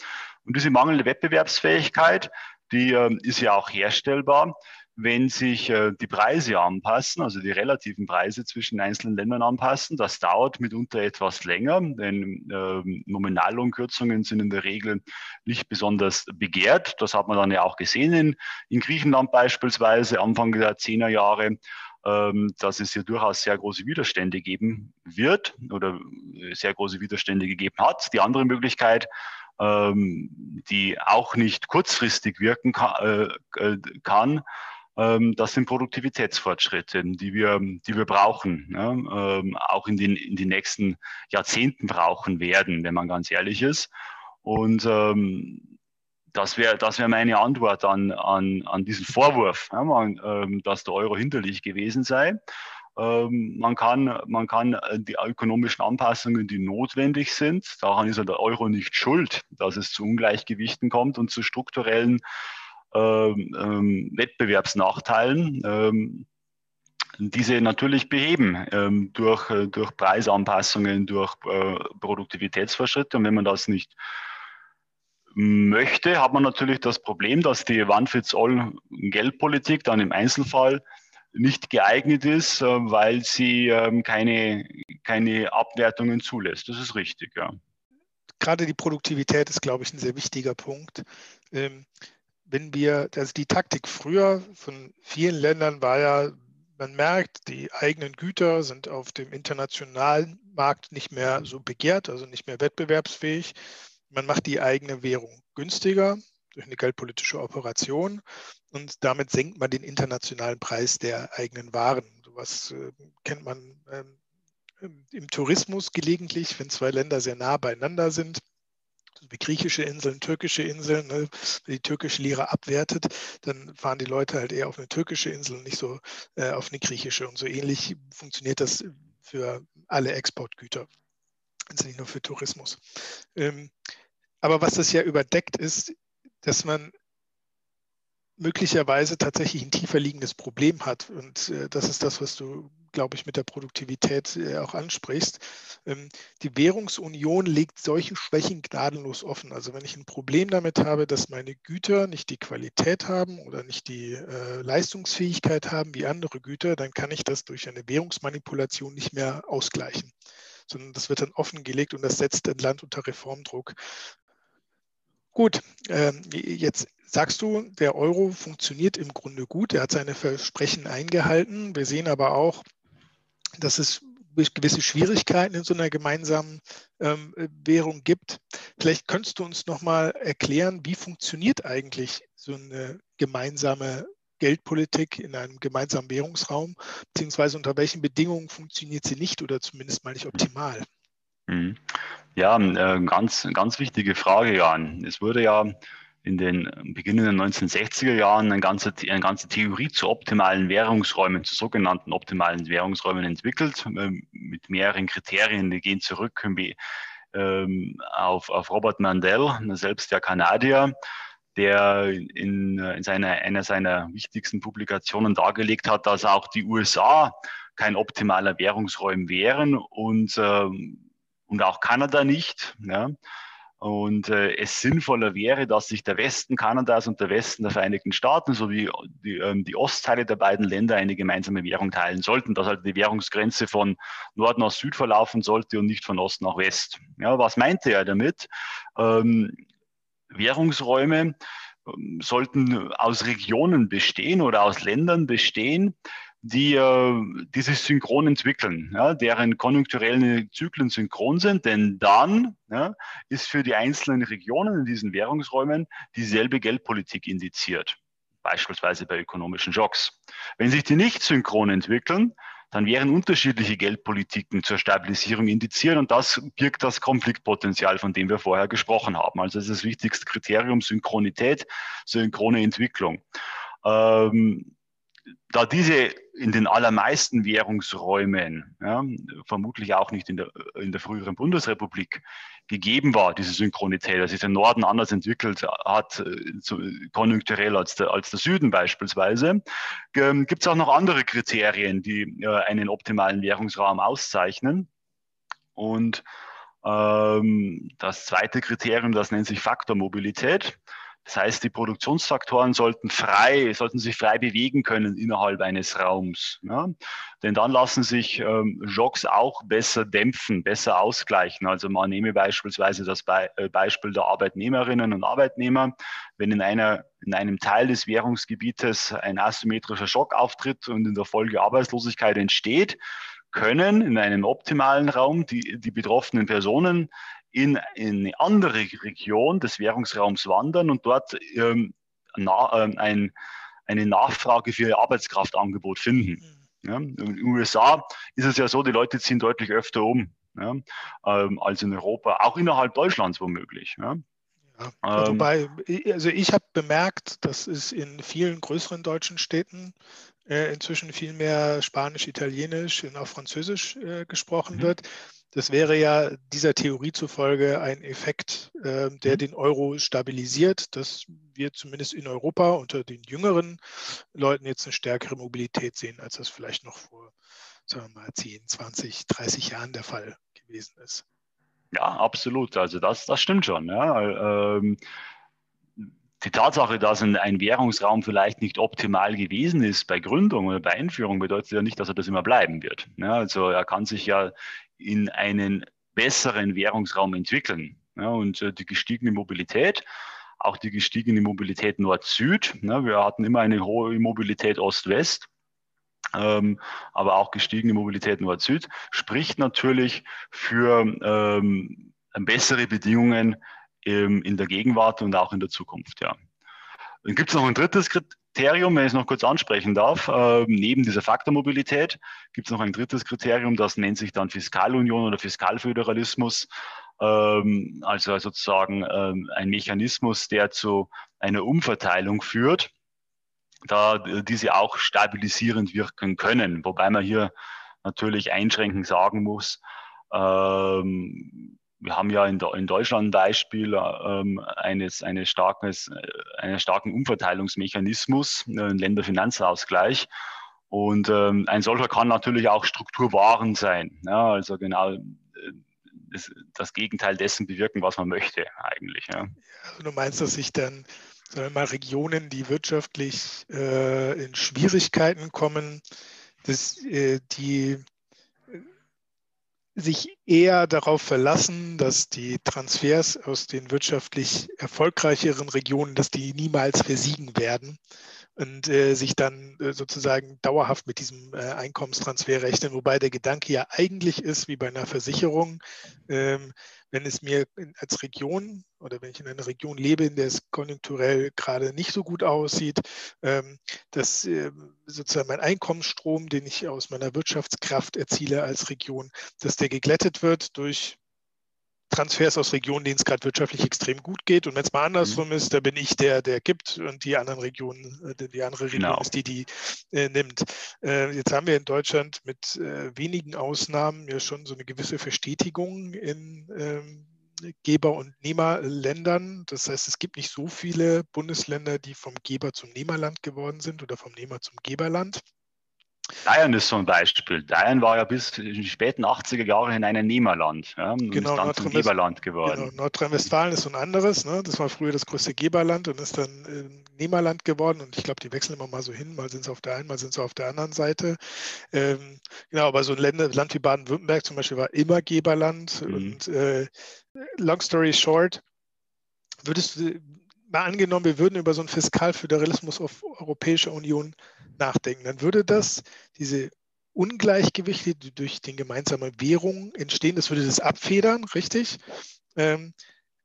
Und diese mangelnde Wettbewerbsfähigkeit, die ähm, ist ja auch herstellbar wenn sich äh, die Preise anpassen, also die relativen Preise zwischen einzelnen Ländern anpassen. Das dauert mitunter etwas länger, denn äh, Nominallohnkürzungen sind in der Regel nicht besonders begehrt. Das hat man dann ja auch gesehen in, in Griechenland beispielsweise Anfang der 10er Jahre ähm, dass es hier durchaus sehr große Widerstände geben wird oder sehr große Widerstände gegeben hat. Die andere Möglichkeit, ähm, die auch nicht kurzfristig wirken kann, äh, kann ähm, das sind Produktivitätsfortschritte, die wir, die wir brauchen, ähm, auch in den, in den nächsten Jahrzehnten brauchen werden, wenn man ganz ehrlich ist. Und ähm, das wäre das wär meine Antwort an, an, an diesen Vorwurf, ja, man, ähm, dass der Euro hinterlich gewesen sei. Ähm, man, kann, man kann äh, die ökonomischen Anpassungen, die notwendig sind, daran ist ja der Euro nicht schuld, dass es zu Ungleichgewichten kommt und zu strukturellen ähm, ähm, Wettbewerbsnachteilen, ähm, diese natürlich beheben ähm, durch, äh, durch Preisanpassungen, durch äh, Produktivitätsfortschritte. Und wenn man das nicht möchte, hat man natürlich das Problem, dass die One-Fits-All-Geldpolitik dann im Einzelfall nicht geeignet ist, äh, weil sie ähm, keine, keine Abwertungen zulässt. Das ist richtig, ja. Gerade die Produktivität ist, glaube ich, ein sehr wichtiger Punkt. Ähm, wenn wir, also die Taktik früher von vielen Ländern war ja, man merkt, die eigenen Güter sind auf dem internationalen Markt nicht mehr so begehrt, also nicht mehr wettbewerbsfähig. Man macht die eigene Währung günstiger durch eine geldpolitische Operation und damit senkt man den internationalen Preis der eigenen Waren. Sowas äh, kennt man ähm, im Tourismus gelegentlich, wenn zwei Länder sehr nah beieinander sind wie griechische Inseln, türkische Inseln, ne? wenn die türkische Lira abwertet, dann fahren die Leute halt eher auf eine türkische Insel und nicht so äh, auf eine griechische. Und so ähnlich funktioniert das für alle Exportgüter. Also nicht nur für Tourismus. Ähm, aber was das ja überdeckt ist, dass man möglicherweise tatsächlich ein tiefer liegendes Problem hat. Und äh, das ist das, was du glaube ich, mit der Produktivität äh, auch ansprichst. Ähm, die Währungsunion legt solche Schwächen gnadenlos offen. Also wenn ich ein Problem damit habe, dass meine Güter nicht die Qualität haben oder nicht die äh, Leistungsfähigkeit haben wie andere Güter, dann kann ich das durch eine Währungsmanipulation nicht mehr ausgleichen sondern das wird dann offengelegt und das setzt ein Land unter Reformdruck. Gut, ähm, jetzt sagst du, der Euro funktioniert im Grunde gut. Er hat seine Versprechen eingehalten. Wir sehen aber auch, dass es gewisse Schwierigkeiten in so einer gemeinsamen ähm, Währung gibt. Vielleicht könntest du uns noch mal erklären, wie funktioniert eigentlich so eine gemeinsame Geldpolitik in einem gemeinsamen Währungsraum, beziehungsweise unter welchen Bedingungen funktioniert sie nicht oder zumindest mal nicht optimal? Mhm. Ja, äh, ganz, ganz wichtige Frage, Jan. Es wurde ja in den beginnenden 1960er Jahren eine ganze, eine ganze Theorie zu optimalen Währungsräumen, zu sogenannten optimalen Währungsräumen entwickelt, äh, mit mehreren Kriterien, die gehen zurück ähm, auf, auf Robert Mandel, selbst der Kanadier, der in, in seiner, einer seiner wichtigsten Publikationen dargelegt hat, dass auch die USA kein optimaler Währungsräum wären und ähm, und auch Kanada nicht. Ja. Und äh, es sinnvoller wäre, dass sich der Westen Kanadas und der Westen der Vereinigten Staaten sowie die, ähm, die Ostteile der beiden Länder eine gemeinsame Währung teilen sollten, dass halt die Währungsgrenze von Nord nach Süd verlaufen sollte und nicht von Ost nach West. Ja, was meinte er damit? Ähm, Währungsräume ähm, sollten aus Regionen bestehen oder aus Ländern bestehen, die äh, dieses synchron entwickeln, ja, deren konjunkturellen Zyklen synchron sind, denn dann ja, ist für die einzelnen Regionen in diesen Währungsräumen dieselbe Geldpolitik indiziert, beispielsweise bei ökonomischen Schocks. Wenn sich die nicht synchron entwickeln, dann wären unterschiedliche Geldpolitiken zur Stabilisierung indiziert und das birgt das Konfliktpotenzial, von dem wir vorher gesprochen haben. Also das ist das wichtigste Kriterium, Synchronität, synchrone Entwicklung. Ähm, da diese in den allermeisten Währungsräumen, ja, vermutlich auch nicht in der, in der früheren Bundesrepublik, gegeben war, diese Synchronität, dass sich der Norden anders entwickelt hat, so konjunkturell als der, als der Süden beispielsweise, ähm, gibt es auch noch andere Kriterien, die äh, einen optimalen Währungsraum auszeichnen. Und ähm, das zweite Kriterium, das nennt sich Faktormobilität. Das heißt, die Produktionsfaktoren sollten frei, sollten sich frei bewegen können innerhalb eines Raums. Ja? Denn dann lassen sich ähm, Schocks auch besser dämpfen, besser ausgleichen. Also man nehme beispielsweise das Be äh, Beispiel der Arbeitnehmerinnen und Arbeitnehmer. Wenn in, einer, in einem Teil des Währungsgebietes ein asymmetrischer Schock auftritt und in der Folge Arbeitslosigkeit entsteht, können in einem optimalen Raum die, die betroffenen Personen in, in eine andere Region des Währungsraums wandern und dort ähm, na, ähm, ein, eine Nachfrage für ihr Arbeitskraftangebot finden. Mhm. Ja, in den USA ist es ja so, die Leute ziehen deutlich öfter um ja, ähm, als in Europa, auch innerhalb Deutschlands womöglich. Ja. Ja, ähm, wobei, also ich habe bemerkt, dass es in vielen größeren deutschen Städten äh, inzwischen viel mehr Spanisch, Italienisch und auch Französisch äh, gesprochen mhm. wird. Das wäre ja dieser Theorie zufolge ein Effekt, äh, der mhm. den Euro stabilisiert, dass wir zumindest in Europa unter den jüngeren Leuten jetzt eine stärkere Mobilität sehen, als das vielleicht noch vor sagen wir mal, 10, 20, 30 Jahren der Fall gewesen ist. Ja, absolut. Also das, das stimmt schon. Ja. Ähm, die Tatsache, dass ein, Währungsraum vielleicht nicht optimal gewesen ist bei Gründung oder bei Einführung, bedeutet ja nicht, dass er das immer bleiben wird. Ja, also er kann sich ja in einen besseren Währungsraum entwickeln. Ja, und äh, die gestiegene Mobilität, auch die gestiegene Mobilität Nord-Süd, ja, wir hatten immer eine hohe Mobilität Ost-West, ähm, aber auch gestiegene Mobilität Nord-Süd, spricht natürlich für ähm, bessere Bedingungen ähm, in der Gegenwart und auch in der Zukunft. Ja. Dann gibt es noch ein drittes Kriterium, wenn ich es noch kurz ansprechen darf. Äh, neben dieser Faktormobilität gibt es noch ein drittes Kriterium, das nennt sich dann Fiskalunion oder Fiskalföderalismus. Ähm, also sozusagen ähm, ein Mechanismus, der zu einer Umverteilung führt, da diese auch stabilisierend wirken können. Wobei man hier natürlich einschränkend sagen muss, ähm, wir haben ja in, in Deutschland ein Beispiel ähm, eines, eines, starkes, äh, eines starken Umverteilungsmechanismus, äh, einen Länderfinanzausgleich. Und ähm, ein solcher kann natürlich auch strukturwahrend sein. Ja, also genau äh, das, das, Gegenteil dessen bewirken, was man möchte eigentlich. Ja. Also du meinst, dass sich dann sagen wir mal, Regionen, die wirtschaftlich äh, in Schwierigkeiten kommen, dass, äh, die sich eher darauf verlassen, dass die Transfers aus den wirtschaftlich erfolgreicheren Regionen, dass die niemals versiegen werden und äh, sich dann äh, sozusagen dauerhaft mit diesem äh, Einkommenstransfer rechnen, wobei der Gedanke ja eigentlich ist, wie bei einer Versicherung, ähm, wenn es mir als Region oder wenn ich in einer Region lebe, in der es konjunkturell gerade nicht so gut aussieht, ähm, dass äh, sozusagen mein Einkommensstrom, den ich aus meiner Wirtschaftskraft erziele als Region, dass der geglättet wird durch Transfers aus Regionen, denen es gerade wirtschaftlich extrem gut geht. Und wenn es mal andersrum mhm. ist, da bin ich der, der gibt und die anderen Regionen, äh, die andere Region genau. ist die, die äh, nimmt. Äh, jetzt haben wir in Deutschland mit äh, wenigen Ausnahmen ja schon so eine gewisse Verstetigung in ähm, Geber- und Nehmerländern. Das heißt, es gibt nicht so viele Bundesländer, die vom Geber zum Nehmerland geworden sind oder vom Nehmer zum Geberland. Bayern ist so ein Beispiel. Bayern war ja bis in die späten 80er Jahre in einem Nehmerland ja, und genau, ist dann zum Geberland geworden. Genau, Nordrhein-Westfalen ist so ein anderes. Ne? Das war früher das größte Geberland und ist dann äh, Nehmerland geworden. Und ich glaube, die wechseln immer mal so hin. Mal sind sie auf der einen, mal sind sie auf der anderen Seite. Ähm, genau, aber so ein Land, Land wie Baden-Württemberg zum Beispiel war immer Geberland. Mhm. Und äh, long story short, würdest du mal angenommen, wir würden über so einen Fiskalföderalismus auf Europäischer Union nachdenken, dann würde das diese Ungleichgewichte, die durch den gemeinsamen Währung entstehen, das würde das abfedern, richtig? Ähm,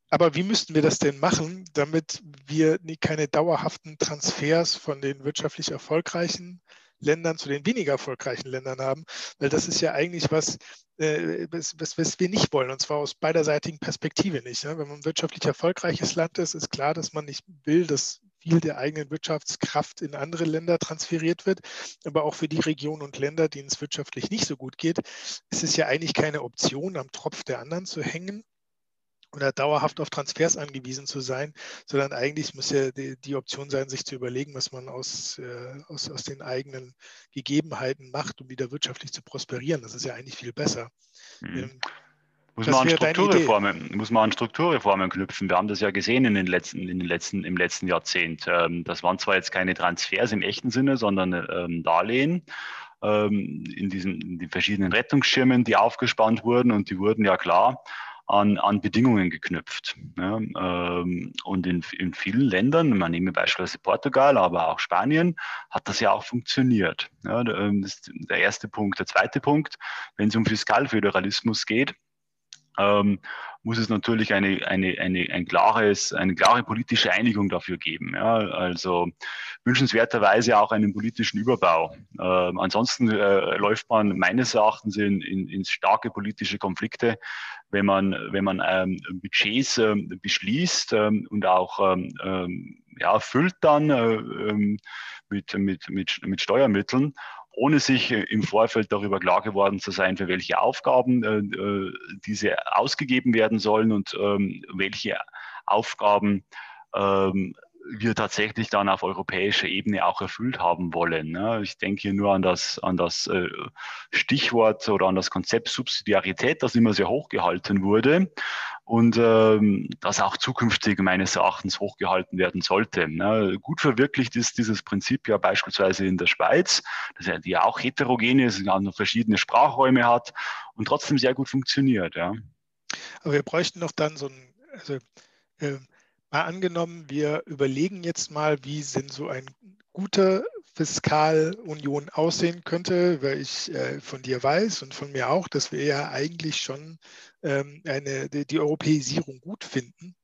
aber wie müssten wir das denn machen, damit wir keine dauerhaften Transfers von den wirtschaftlich erfolgreichen Ländern zu den weniger erfolgreichen Ländern haben? Weil das ist ja eigentlich was, äh, was, was, was, wir nicht wollen, und zwar aus beiderseitigen Perspektive nicht. Ne? Wenn man ein wirtschaftlich erfolgreiches Land ist, ist klar, dass man nicht will, dass viel der eigenen Wirtschaftskraft in andere Länder transferiert wird. Aber auch für die Regionen und Länder, denen es wirtschaftlich nicht so gut geht, ist es ja eigentlich keine Option, am Tropf der anderen zu hängen oder dauerhaft auf Transfers angewiesen zu sein, sondern eigentlich muss ja die, die Option sein, sich zu überlegen, was man aus, äh, aus, aus den eigenen Gegebenheiten macht, um wieder wirtschaftlich zu prosperieren. Das ist ja eigentlich viel besser. Mhm. Ähm, muss man, an Strukturreformen, muss man an Strukturreformen knüpfen. Wir haben das ja gesehen in den letzten, in den letzten, im letzten Jahrzehnt. Ähm, das waren zwar jetzt keine Transfers im echten Sinne, sondern ähm, Darlehen ähm, in diesen in die verschiedenen Rettungsschirmen, die aufgespannt wurden und die wurden ja klar an, an Bedingungen geknüpft. Und in, in vielen Ländern, man nehme beispielsweise Portugal, aber auch Spanien, hat das ja auch funktioniert. Das ist der erste Punkt. Der zweite Punkt, wenn es um Fiskalföderalismus geht, ähm, muss es natürlich eine, eine, eine, ein klares, eine klare politische Einigung dafür geben. Ja? Also wünschenswerterweise auch einen politischen Überbau. Ähm, ansonsten äh, läuft man meines Erachtens in, in, in starke politische Konflikte, wenn man, wenn man ähm, Budgets äh, beschließt ähm, und auch ähm, ähm, ja, füllt dann äh, ähm, mit, mit, mit, mit Steuermitteln ohne sich äh, im Vorfeld darüber klar geworden zu sein, für welche Aufgaben äh, äh, diese ausgegeben werden sollen und ähm, welche Aufgaben ähm, wir tatsächlich dann auf europäischer Ebene auch erfüllt haben wollen. Ne? Ich denke hier nur an das, an das äh, Stichwort oder an das Konzept Subsidiarität, das immer sehr hochgehalten wurde und ähm, das auch zukünftig meines Erachtens hochgehalten werden sollte. Ne? Gut verwirklicht ist dieses Prinzip ja beispielsweise in der Schweiz, das ja, die ja auch heterogen ist, ja noch verschiedene Sprachräume hat und trotzdem sehr gut funktioniert. Ja. Aber wir bräuchten noch dann so ein, also äh, Mal angenommen, wir überlegen jetzt mal, wie sind so ein guter Fiskalunion aussehen könnte, weil ich äh, von dir weiß und von mir auch, dass wir ja eigentlich schon ähm, eine, die, die Europäisierung gut finden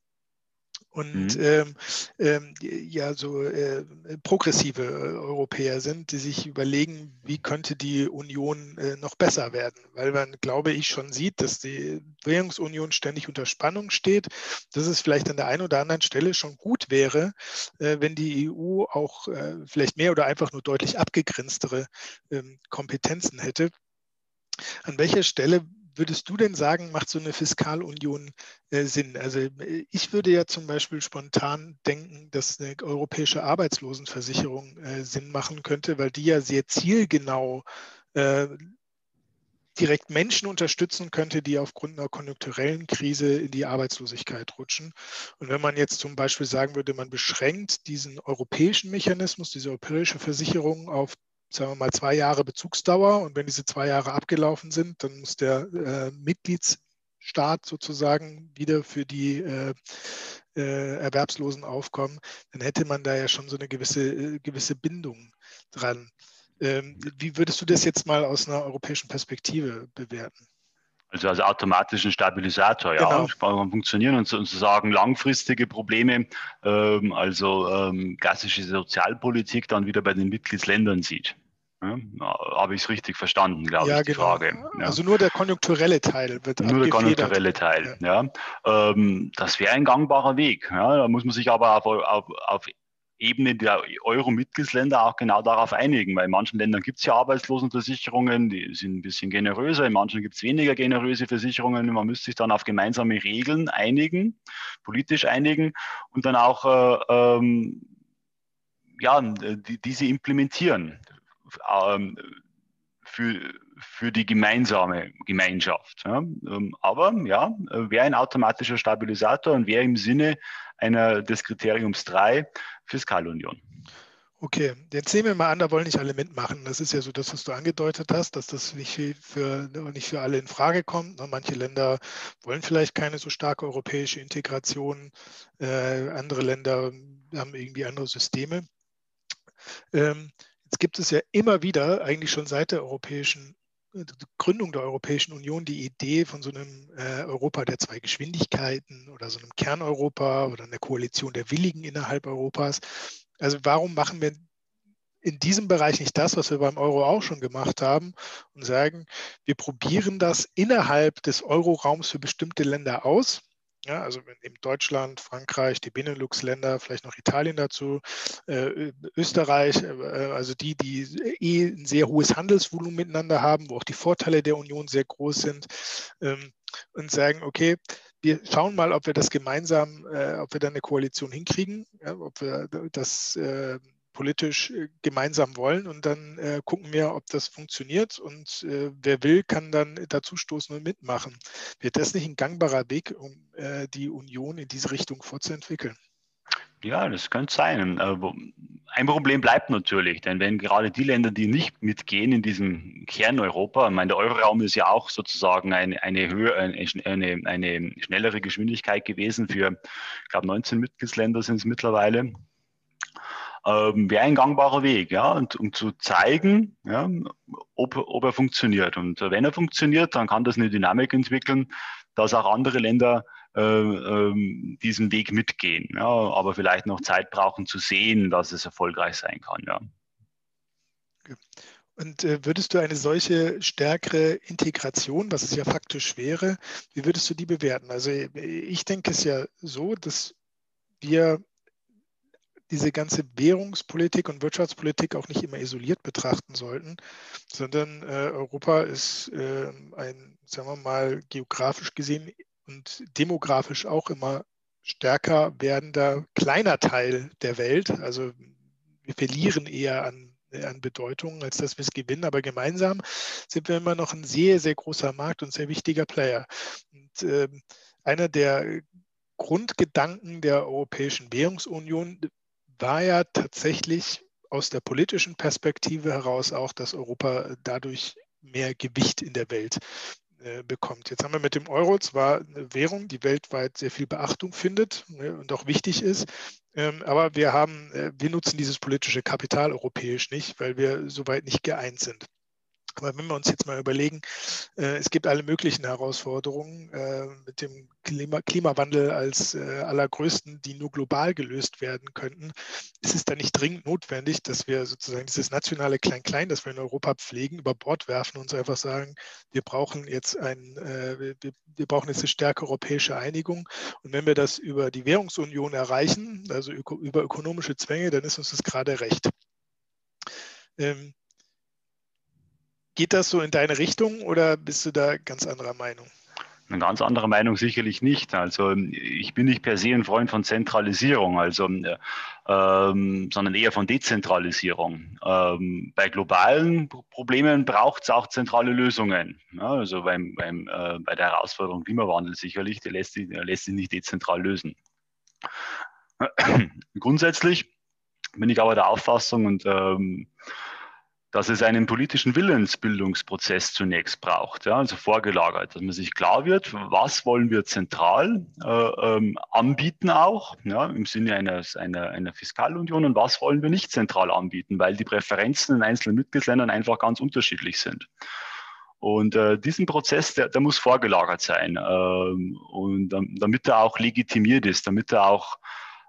und mhm. ähm, ähm, ja so äh, progressive äh, Europäer sind, die sich überlegen, wie könnte die Union äh, noch besser werden, weil man, glaube ich, schon sieht, dass die Währungsunion ständig unter Spannung steht, dass es vielleicht an der einen oder anderen Stelle schon gut wäre, äh, wenn die EU auch äh, vielleicht mehr oder einfach nur deutlich abgegrenztere ähm, Kompetenzen hätte. An welcher Stelle würdest du denn sagen, macht so eine Fiskalunion äh, Sinn? Also äh, ich würde ja zum Beispiel spontan denken, dass eine europäische Arbeitslosenversicherung äh, Sinn machen könnte, weil die ja sehr zielgenau äh, direkt Menschen unterstützen könnte, die aufgrund einer konjunkturellen Krise in die Arbeitslosigkeit rutschen. Und wenn man jetzt zum Beispiel sagen würde, man beschränkt diesen europäischen Mechanismus, diese europäische Versicherung auf sagen wir mal, zwei Jahre Bezugsdauer. Und wenn diese zwei Jahre abgelaufen sind, dann muss der äh, Mitgliedsstaat sozusagen wieder für die äh, äh, Erwerbslosen aufkommen. Dann hätte man da ja schon so eine gewisse, äh, gewisse Bindung dran. Ähm, wie würdest du das jetzt mal aus einer europäischen Perspektive bewerten? Also als automatischen Stabilisator, ja, genau. funktionieren und sozusagen langfristige Probleme, ähm, also ähm, klassische Sozialpolitik dann wieder bei den Mitgliedsländern sieht. Ja, Habe ich es richtig verstanden, glaube ja, ich, die genau. Frage. Ja. Also nur der konjunkturelle Teil wird Nur der konjunkturelle Teil, ja. Ähm, das wäre ein gangbarer Weg. Ja. Da muss man sich aber auf, auf, auf Ebene der Euro-Mitgliedsländer auch genau darauf einigen, weil in manchen Ländern gibt es ja Arbeitslosenversicherungen, die sind ein bisschen generöser, in manchen gibt es weniger generöse Versicherungen. Man müsste sich dann auf gemeinsame Regeln einigen, politisch einigen und dann auch äh, ähm, ja, die, diese implementieren ähm, für, für die gemeinsame Gemeinschaft. Ja. Ähm, aber ja, wäre ein automatischer Stabilisator und wäre im Sinne einer, des Kriteriums 3 Fiskalunion. Okay, jetzt sehen wir mal an, da wollen nicht alle mitmachen. Das ist ja so das, was du angedeutet hast, dass das nicht für, nicht für alle in Frage kommt. Manche Länder wollen vielleicht keine so starke europäische Integration. Äh, andere Länder haben irgendwie andere Systeme. Ähm, jetzt gibt es ja immer wieder, eigentlich schon seit der europäischen Gründung der Europäischen Union die Idee von so einem äh, Europa der zwei Geschwindigkeiten oder so einem Kerneuropa oder einer Koalition der Willigen innerhalb Europas. Also warum machen wir in diesem Bereich nicht das, was wir beim Euro auch schon gemacht haben und sagen, wir probieren das innerhalb des Euroraums für bestimmte Länder aus ja, also eben Deutschland, Frankreich, die Benelux-Länder, vielleicht noch Italien dazu, äh, Österreich, äh, also die, die eh ein sehr hohes Handelsvolumen miteinander haben, wo auch die Vorteile der Union sehr groß sind ähm, und sagen, okay, wir schauen mal, ob wir das gemeinsam, äh, ob wir da eine Koalition hinkriegen, ja, ob wir das äh, politisch äh, gemeinsam wollen und dann äh, gucken wir, ob das funktioniert und äh, wer will, kann dann dazu stoßen und mitmachen. Wird das nicht ein gangbarer Weg, um äh, die Union in diese Richtung fortzuentwickeln? Ja, das könnte sein. Ein Problem bleibt natürlich, denn wenn gerade die Länder, die nicht mitgehen in diesem Kerneuropa, ich meine, der Euroraum ist ja auch sozusagen eine, eine, Höhe, eine, eine schnellere Geschwindigkeit gewesen für, ich glaube, 19 Mitgliedsländer sind es mittlerweile ähm, wäre ein gangbarer Weg, ja, und um zu zeigen, ja, ob, ob er funktioniert. Und wenn er funktioniert, dann kann das eine Dynamik entwickeln, dass auch andere Länder äh, äh, diesen Weg mitgehen, ja, aber vielleicht noch Zeit brauchen zu sehen, dass es erfolgreich sein kann. Ja. Und äh, würdest du eine solche stärkere Integration, was es ja faktisch wäre, wie würdest du die bewerten? Also ich denke es ja so, dass wir diese ganze Währungspolitik und Wirtschaftspolitik auch nicht immer isoliert betrachten sollten, sondern äh, Europa ist äh, ein, sagen wir mal, geografisch gesehen und demografisch auch immer stärker werdender kleiner Teil der Welt. Also wir verlieren eher an, an Bedeutung, als dass wir es gewinnen, aber gemeinsam sind wir immer noch ein sehr, sehr großer Markt und sehr wichtiger Player. Und äh, einer der Grundgedanken der Europäischen Währungsunion war ja tatsächlich aus der politischen Perspektive heraus auch, dass Europa dadurch mehr Gewicht in der Welt äh, bekommt. Jetzt haben wir mit dem Euro zwar eine Währung, die weltweit sehr viel Beachtung findet ne, und auch wichtig ist, ähm, aber wir haben, äh, wir nutzen dieses politische Kapital europäisch nicht, weil wir soweit nicht geeint sind. Aber wenn wir uns jetzt mal überlegen, äh, es gibt alle möglichen Herausforderungen äh, mit dem Klima Klimawandel als äh, allergrößten, die nur global gelöst werden könnten, ist es dann nicht dringend notwendig, dass wir sozusagen dieses nationale Klein-Klein, das wir in Europa pflegen, über Bord werfen und uns einfach sagen, wir brauchen jetzt ein, wir, wir, brauchen jetzt eine stärkere europäische Einigung. Und wenn wir das über die Währungsunion erreichen, also über ökonomische Zwänge, dann ist uns das gerade recht. Ähm, Geht das so in deine Richtung oder bist du da ganz anderer Meinung? Eine ganz andere Meinung sicherlich nicht. Also ich bin nicht per se ein Freund von Zentralisierung, also ähm, sondern eher von Dezentralisierung. Ähm, bei globalen Problemen braucht es auch zentrale Lösungen. Ja, also beim, beim, äh, bei der Herausforderung Klimawandel sicherlich, der lässt, der lässt sich nicht dezentral lösen. Grundsätzlich bin ich aber der Auffassung und ähm, dass es einen politischen Willensbildungsprozess zunächst braucht, ja, also vorgelagert, dass man sich klar wird, was wollen wir zentral äh, ähm, anbieten auch, ja, im Sinne eines, einer, einer Fiskalunion und was wollen wir nicht zentral anbieten, weil die Präferenzen in einzelnen Mitgliedsländern einfach ganz unterschiedlich sind. Und äh, diesen Prozess, der, der muss vorgelagert sein ähm, und damit er auch legitimiert ist, damit er auch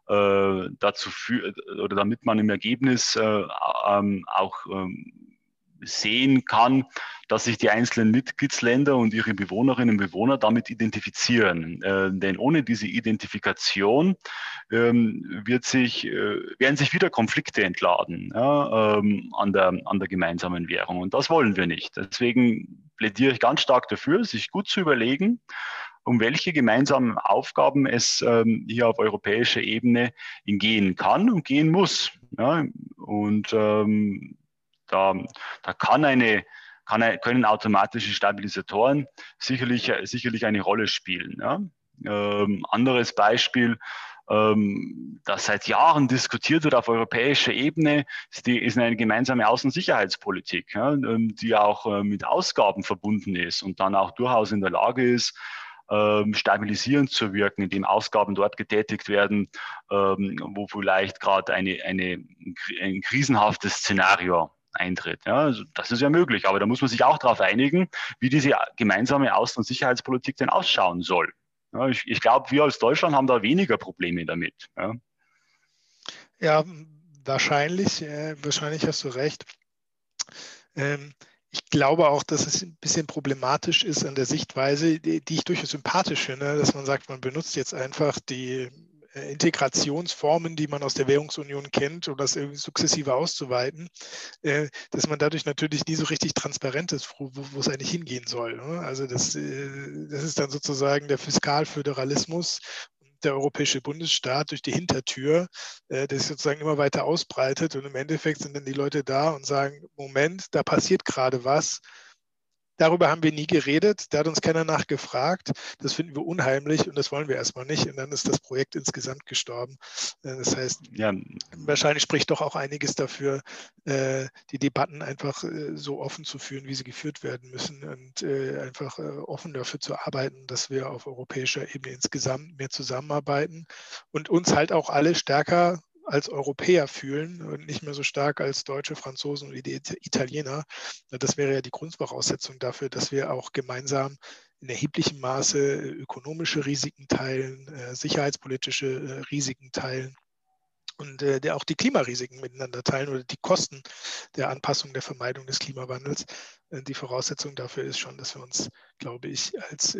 äh, dazu führt oder damit man im Ergebnis äh, ähm, auch ähm, sehen kann, dass sich die einzelnen Mitgliedsländer und ihre Bewohnerinnen und Bewohner damit identifizieren. Äh, denn ohne diese Identifikation ähm, wird sich, äh, werden sich wieder Konflikte entladen ja, ähm, an, der, an der gemeinsamen Währung. Und das wollen wir nicht. Deswegen plädiere ich ganz stark dafür, sich gut zu überlegen, um welche gemeinsamen Aufgaben es ähm, hier auf europäischer Ebene gehen kann und gehen muss. Ja, und ähm, da, da kann eine, kann, können automatische Stabilisatoren sicherlich, sicherlich eine Rolle spielen. Ja. Ähm, anderes Beispiel, ähm, das seit Jahren diskutiert wird auf europäischer Ebene, ist, die, ist eine gemeinsame Außen- und Sicherheitspolitik, ja, ähm, die auch äh, mit Ausgaben verbunden ist und dann auch durchaus in der Lage ist, ähm, stabilisierend zu wirken, indem Ausgaben dort getätigt werden, ähm, wo vielleicht gerade eine, eine, ein krisenhaftes Szenario eintritt. Ja, also das ist ja möglich, aber da muss man sich auch darauf einigen, wie diese gemeinsame Außen- und Sicherheitspolitik denn ausschauen soll. Ja, ich, ich glaube, wir als Deutschland haben da weniger Probleme damit. Ja, ja wahrscheinlich, äh, wahrscheinlich hast du recht. Ähm, ich glaube auch, dass es ein bisschen problematisch ist an der Sichtweise, die, ich durchaus sympathisch finde, dass man sagt, man benutzt jetzt einfach die äh, Integrationsformen, die man aus der Währungsunion kennt, um das irgendwie sukzessive auszuweiten, äh, dass man dadurch natürlich nie so richtig transparent ist, wo, wo es eigentlich hingehen soll. Ne? Also das, äh, das ist dann sozusagen der Fiskalföderalismus der europäische Bundesstaat durch die Hintertür, der sich sozusagen immer weiter ausbreitet. Und im Endeffekt sind dann die Leute da und sagen, Moment, da passiert gerade was. Darüber haben wir nie geredet, da hat uns keiner nachgefragt. Das finden wir unheimlich und das wollen wir erstmal nicht. Und dann ist das Projekt insgesamt gestorben. Äh, das heißt, ja. wahrscheinlich spricht doch auch einiges dafür, äh, die Debatten einfach äh, so offen zu führen, wie sie geführt werden müssen und einfach offen dafür zu arbeiten, dass wir auf europäischer Ebene insgesamt mehr zusammenarbeiten und uns halt auch alle stärker als Europäer fühlen und nicht mehr so stark als Deutsche, Franzosen und Italiener. Das wäre ja die Grundvoraussetzung dafür, dass wir auch gemeinsam in erheblichem Maße äh, ökonomische Risiken teilen, äh, sicherheitspolitische äh, Risiken teilen und auch die Klimarisiken miteinander teilen oder die Kosten der Anpassung der Vermeidung des Klimawandels. Die Voraussetzung dafür ist schon, dass wir uns, glaube ich, als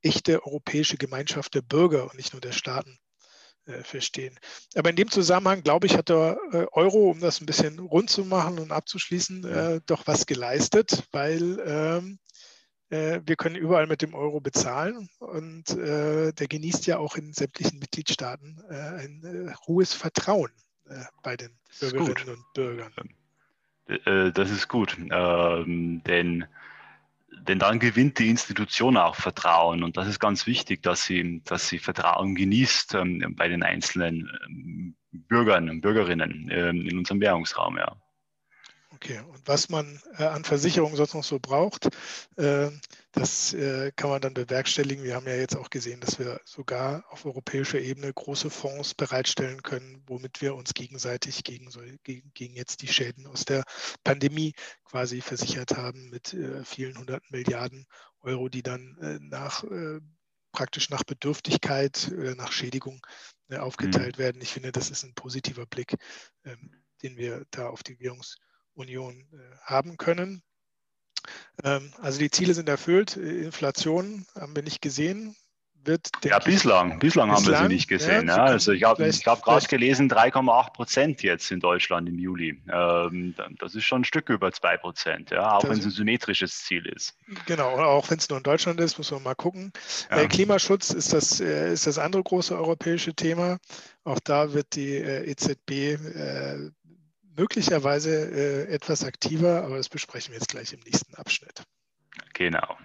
echte europäische Gemeinschaft der Bürger und nicht nur der Staaten äh, verstehen. Aber in dem Zusammenhang, glaube ich, hat der äh, Euro, um das ein bisschen rund zu machen und abzuschließen, äh, doch was geleistet, weil ähm, äh, wir können überall mit dem Euro bezahlen und äh, der genießt ja auch in sämtlichen Mitgliedstaaten ein hohes Vertrauen bei den Bürgerinnen und Bürgern. Das ist gut, ähm, denn denn dann gewinnt die Institution auch Vertrauen und das ist ganz wichtig, dass sie, dass sie Vertrauen genießt ähm, bei den einzelnen ähm, Bürgern und Bürgerinnen ähm, in unserem Währungsraum, ja. Okay, und was man äh, an Versicherungen sonst noch so braucht, äh, das äh, kann man dann bewerkstelligen. Wir haben ja jetzt auch gesehen, dass wir sogar auf europäischer Ebene große Fonds bereitstellen können, womit wir uns gegenseitig gegen, so, gegen, gegen jetzt die Schäden aus der Pandemie quasi versichert haben mit äh, vielen hunderten Milliarden Euro, die dann äh, nach äh, praktisch nach Bedürftigkeit oder nach Schädigung aufgeteilt mhm. werden. Ich finde, das ist ein positiver Blick, ähm, den wir da auf die Währungs- Union äh, haben können. Ähm, also die Ziele sind erfüllt. Inflation haben wir nicht gesehen. wird. Ja, bislang. Bislang, bislang haben wir sie nicht gesehen. Ja, ja. Also ich habe hab gerade gelesen, 3,8 Prozent jetzt in Deutschland im Juli. Ähm, das ist schon ein Stück über 2 Prozent, ja, auch wenn es ein symmetrisches Ziel ist. Genau, auch wenn es nur in Deutschland ist, muss man mal gucken. Ja. Äh, Klimaschutz ist das, äh, ist das andere große europäische Thema. Auch da wird die äh, EZB äh, möglicherweise äh, etwas aktiver, aber das besprechen wir jetzt gleich im nächsten Abschnitt. Genau.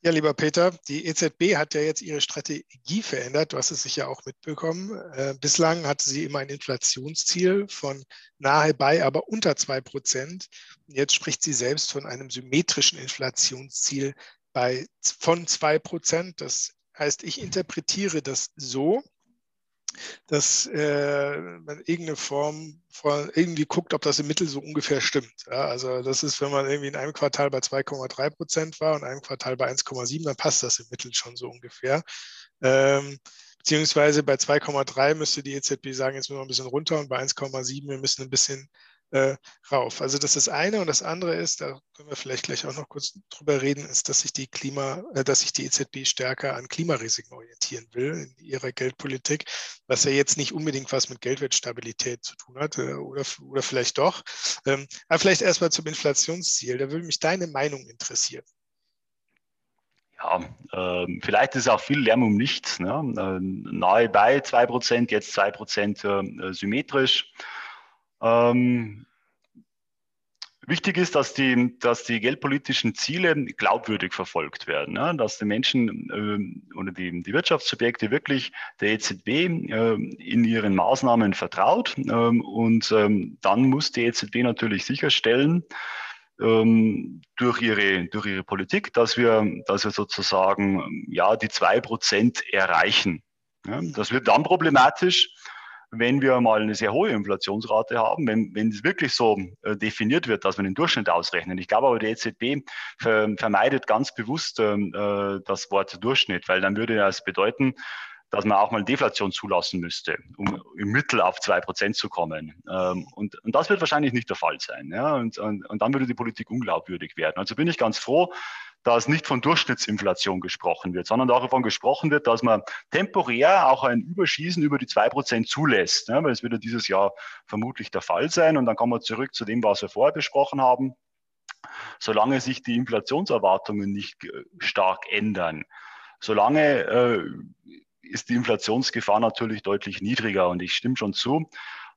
Ja, lieber Peter, die EZB hat ja jetzt ihre Strategie verändert. Du hast es sicher auch mitbekommen. Äh, bislang hatte sie immer ein Inflationsziel von nahe bei, aber unter 2 Prozent. Jetzt spricht sie selbst von einem symmetrischen Inflationsziel bei, von 2 Prozent. Das heißt, ich interpretiere das so, dass äh, man irgendeine Form von irgendwie guckt, ob das im Mittel so ungefähr stimmt. Ja, also das ist, wenn man irgendwie in einem Quartal bei 2,3 Prozent war und in einem Quartal bei 1,7, dann passt das im Mittel schon so ungefähr. Ähm, beziehungsweise bei 2,3 müsste die EZB sagen, jetzt müssen wir ein bisschen runter und bei 1,7, wir müssen ein bisschen äh, rauf. Also das ist das eine und das andere ist, da können wir vielleicht gleich auch noch kurz drüber reden, ist, dass sich die Klima, äh, dass sich die EZB stärker an Klimarisiken orientieren will in ihrer Geldpolitik, was ja jetzt nicht unbedingt was mit Geldwertstabilität zu tun hat äh, oder, oder vielleicht doch. Ähm, aber vielleicht erstmal zum Inflationsziel. Da würde mich deine Meinung interessieren. Ja, äh, vielleicht ist auch viel Lärm um nichts. Ne? Äh, nahe bei 2%, jetzt 2% äh, symmetrisch. Ähm, wichtig ist, dass die, dass die geldpolitischen Ziele glaubwürdig verfolgt werden, ja? dass die Menschen äh, oder die, die Wirtschaftssubjekte wirklich der EZB äh, in ihren Maßnahmen vertraut. Ähm, und ähm, dann muss die EZB natürlich sicherstellen, ähm, durch ihre, durch ihre Politik, dass wir, dass wir sozusagen ja, die zwei Prozent erreichen. Ja? Das wird dann problematisch, wenn wir mal eine sehr hohe Inflationsrate haben, wenn, wenn es wirklich so äh, definiert wird, dass wir den Durchschnitt ausrechnen. Ich glaube aber, die EZB ver, vermeidet ganz bewusst ähm, äh, das Wort Durchschnitt, weil dann würde das bedeuten, dass man auch mal Deflation zulassen müsste, um im Mittel auf zwei Prozent zu kommen. Ähm, und, und das wird wahrscheinlich nicht der Fall sein. Ja? Und, und, und dann würde die Politik unglaubwürdig werden. Also bin ich ganz froh, dass nicht von Durchschnittsinflation gesprochen wird, sondern davon gesprochen wird, dass man temporär auch ein Überschießen über die 2% zulässt. Ja, weil es wird ja dieses Jahr vermutlich der Fall sein. Und dann kommen wir zurück zu dem, was wir vorher besprochen haben. Solange sich die Inflationserwartungen nicht äh, stark ändern, solange äh, ist die Inflationsgefahr natürlich deutlich niedriger. Und ich stimme schon zu,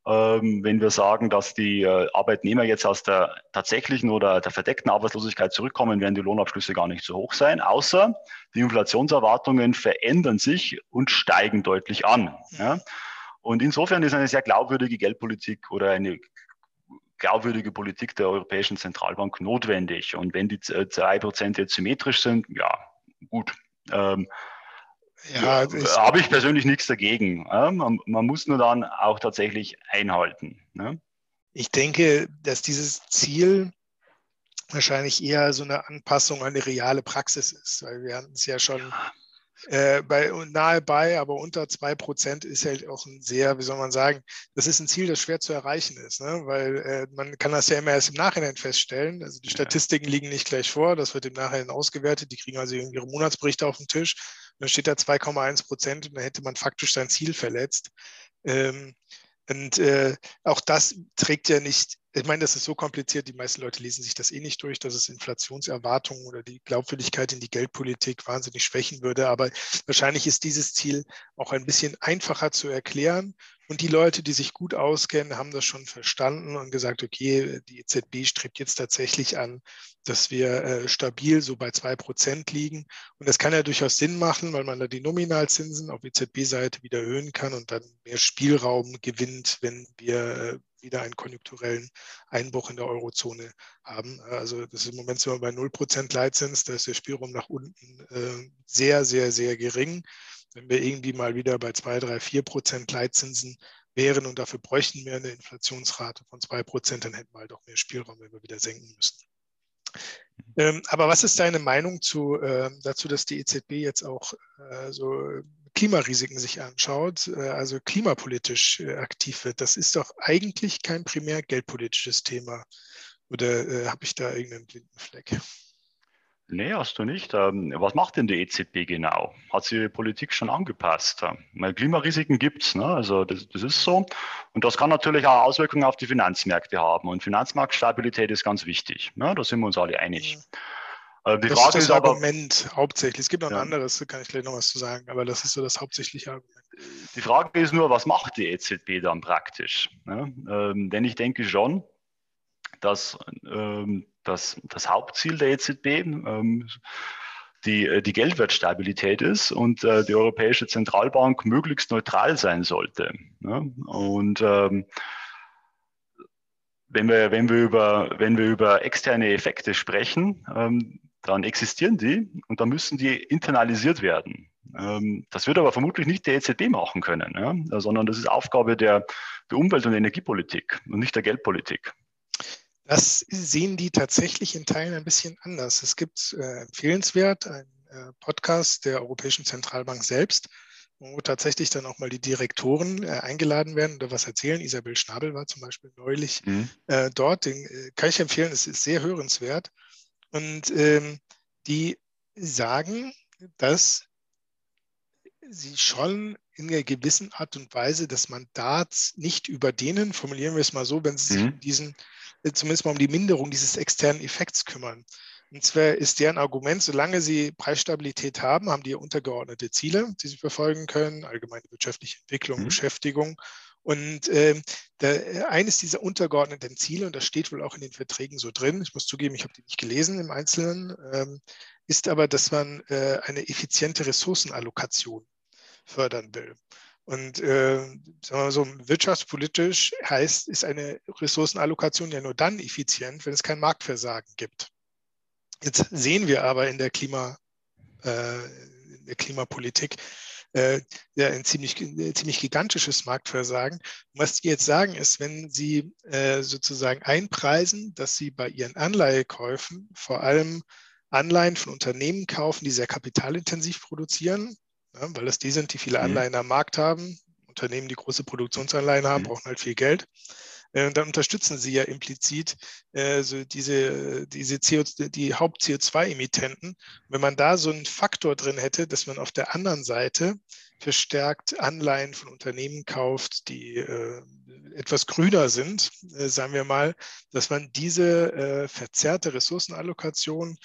wenn wir sagen, dass die äh, Arbeitnehmer jetzt aus der tatsächlichen oder der verdeckten Arbeitslosigkeit zurückkommen, werden die Lohnabschlüsse gar nicht so hoch sein, außer die Inflationserwartungen verändern sich und steigen deutlich an. Ja? Und insofern ist eine sehr glaubwürdige Geldpolitik oder eine glaubwürdige Politik der Europäischen Zentralbank notwendig. Und wenn die zwei Prozent jetzt symmetrisch sind, ja, gut. Ähm, ja, habe ich persönlich nichts dagegen. Man, man, muss nur dann auch tatsächlich einhalten. Ne? Ich denke, dass dieses Ziel wahrscheinlich eher so eine Anpassung an die reale Praxis ist, weil wir hatten es ja schon äh, bei, nahe bei, aber unter zwei Prozent ist halt auch ein sehr, wie soll man sagen, das ist ein Ziel, das schwer zu erreichen ist, ne? weil äh, man kann das ja immer erst im Nachhinein feststellen. Also die Statistiken liegen nicht gleich vor, das wird im Nachhinein ausgewertet, die kriegen also ihre Monatsberichte auf den Tisch dann steht da 2,1 Prozent und dann hätte man faktisch sein Ziel verletzt. Ähm, und äh, auch das trägt ja nicht, ich meine, das ist so kompliziert, die meisten Leute lesen sich das eh nicht durch, dass es Inflationserwartungen oder die Glaubwürdigkeit in die Geldpolitik wahnsinnig schwächen würde. Aber wahrscheinlich ist dieses Ziel auch ein bisschen einfacher zu erklären und die Leute, die sich gut auskennen, haben das schon verstanden und gesagt, okay, die EZB strebt jetzt tatsächlich an, dass wir äh, stabil so bei zwei Prozent liegen. Und das kann ja durchaus Sinn machen, weil man da die Nominalzinsen auf EZB-Seite wieder erhöhen kann und dann mehr Spielraum gewinnt, wenn wir äh, wieder einen konjunkturellen Einbruch in der Eurozone haben. Also das ist im Moment sind wir bei 0% Leitzins, da ist der Spielraum nach unten äh, sehr, sehr, sehr gering. Wenn wir irgendwie mal wieder bei 2, 3, 4 Prozent Leitzinsen wären und dafür bräuchten wir eine Inflationsrate von 2 Prozent, dann hätten wir halt auch mehr Spielraum, wenn wir wieder senken müssen. Ähm, aber was ist deine Meinung zu, äh, dazu, dass die EZB jetzt auch äh, so Klimarisiken sich anschaut, äh, also klimapolitisch äh, aktiv wird? Das ist doch eigentlich kein primär geldpolitisches Thema. Oder äh, habe ich da irgendeinen blinden Fleck? Nee, hast du nicht. Ähm, was macht denn die EZB genau? Hat sie ihre Politik schon angepasst? Weil Klimarisiken gibt es, ne? also das, das, ist so. Und das kann natürlich auch Auswirkungen auf die Finanzmärkte haben. Und Finanzmarktstabilität ist ganz wichtig. Ne? Da sind wir uns alle einig. Ja. Äh, die das Frage ist das ist Argument aber, hauptsächlich. Es gibt noch ein anderes, da kann ich gleich noch was zu sagen, aber das ist so das hauptsächliche Argument. Die Frage ist nur, was macht die EZB dann praktisch? Ne? Ähm, denn ich denke schon, dass ähm, das, das Hauptziel der EZB ähm, die, äh, die Geldwertstabilität ist und äh, die Europäische Zentralbank möglichst neutral sein sollte. Ne? Und ähm, wenn wir, wenn, wir über, wenn wir über externe Effekte sprechen, ähm, dann existieren die und dann müssen die internalisiert werden. Ähm, das wird aber vermutlich nicht der EZB machen können, sondern das ist Aufgabe der, der Umwelt- und Energiepolitik und nicht der Geldpolitik. Das sehen die tatsächlich in Teilen ein bisschen anders. Es gibt äh, empfehlenswert einen äh, Podcast der Europäischen Zentralbank selbst, wo tatsächlich dann auch mal die Direktoren äh, eingeladen werden oder was erzählen. Isabel Schnabel war zum Beispiel neulich mhm. Äh, dort. Den äh, kann ich empfehlen, es ist sehr hörenswert. Und ähm, die sagen, dass sie schon in einer gewissen Art und Weise das Mandat nicht überdehnen, formulieren wir es mal so, wenn sie sich mhm. um diesen zumindest mal um die Minderung dieses externen Effekts kümmern. Und zwar ist deren Argument, solange sie Preisstabilität haben, haben die untergeordnete Ziele, die sie verfolgen können, allgemeine wirtschaftliche Entwicklung, mhm. Beschäftigung. Und äh, der, eines dieser untergeordneten Ziele, und das steht wohl auch in den Verträgen so drin, ich muss zugeben, ich habe die nicht gelesen im Einzelnen, ähm, ist aber, dass man äh, eine effiziente Ressourcenallokation fördern will. Und äh, sagen wir so, wirtschaftspolitisch heißt, ist eine Ressourcenallokation ja nur dann effizient, wenn es kein Marktversagen gibt. Jetzt sehen wir aber in der, Klima, äh, in der Klimapolitik äh, ja ein ziemlich, ziemlich gigantisches Marktversagen. Und was die jetzt sagen ist, wenn sie äh, sozusagen einpreisen, dass sie bei ihren Anleihekäufen vor allem Anleihen von Unternehmen kaufen, die sehr kapitalintensiv produzieren, ja, weil es die sind, die viele mhm. Anleihen mhm. am Markt haben. Unternehmen, die große Produktionsanleihen haben, mhm. brauchen halt viel Geld. Äh, dann unterstützen sie ja implizit äh, so diese, diese CO, die Haupt-CO2-Emittenten. Wenn man da so einen Faktor drin hätte, dass man auf der anderen Seite verstärkt Anleihen von Unternehmen kauft, die äh, etwas grüner sind, äh, sagen wir mal, dass man diese äh, verzerrte Ressourcenallokation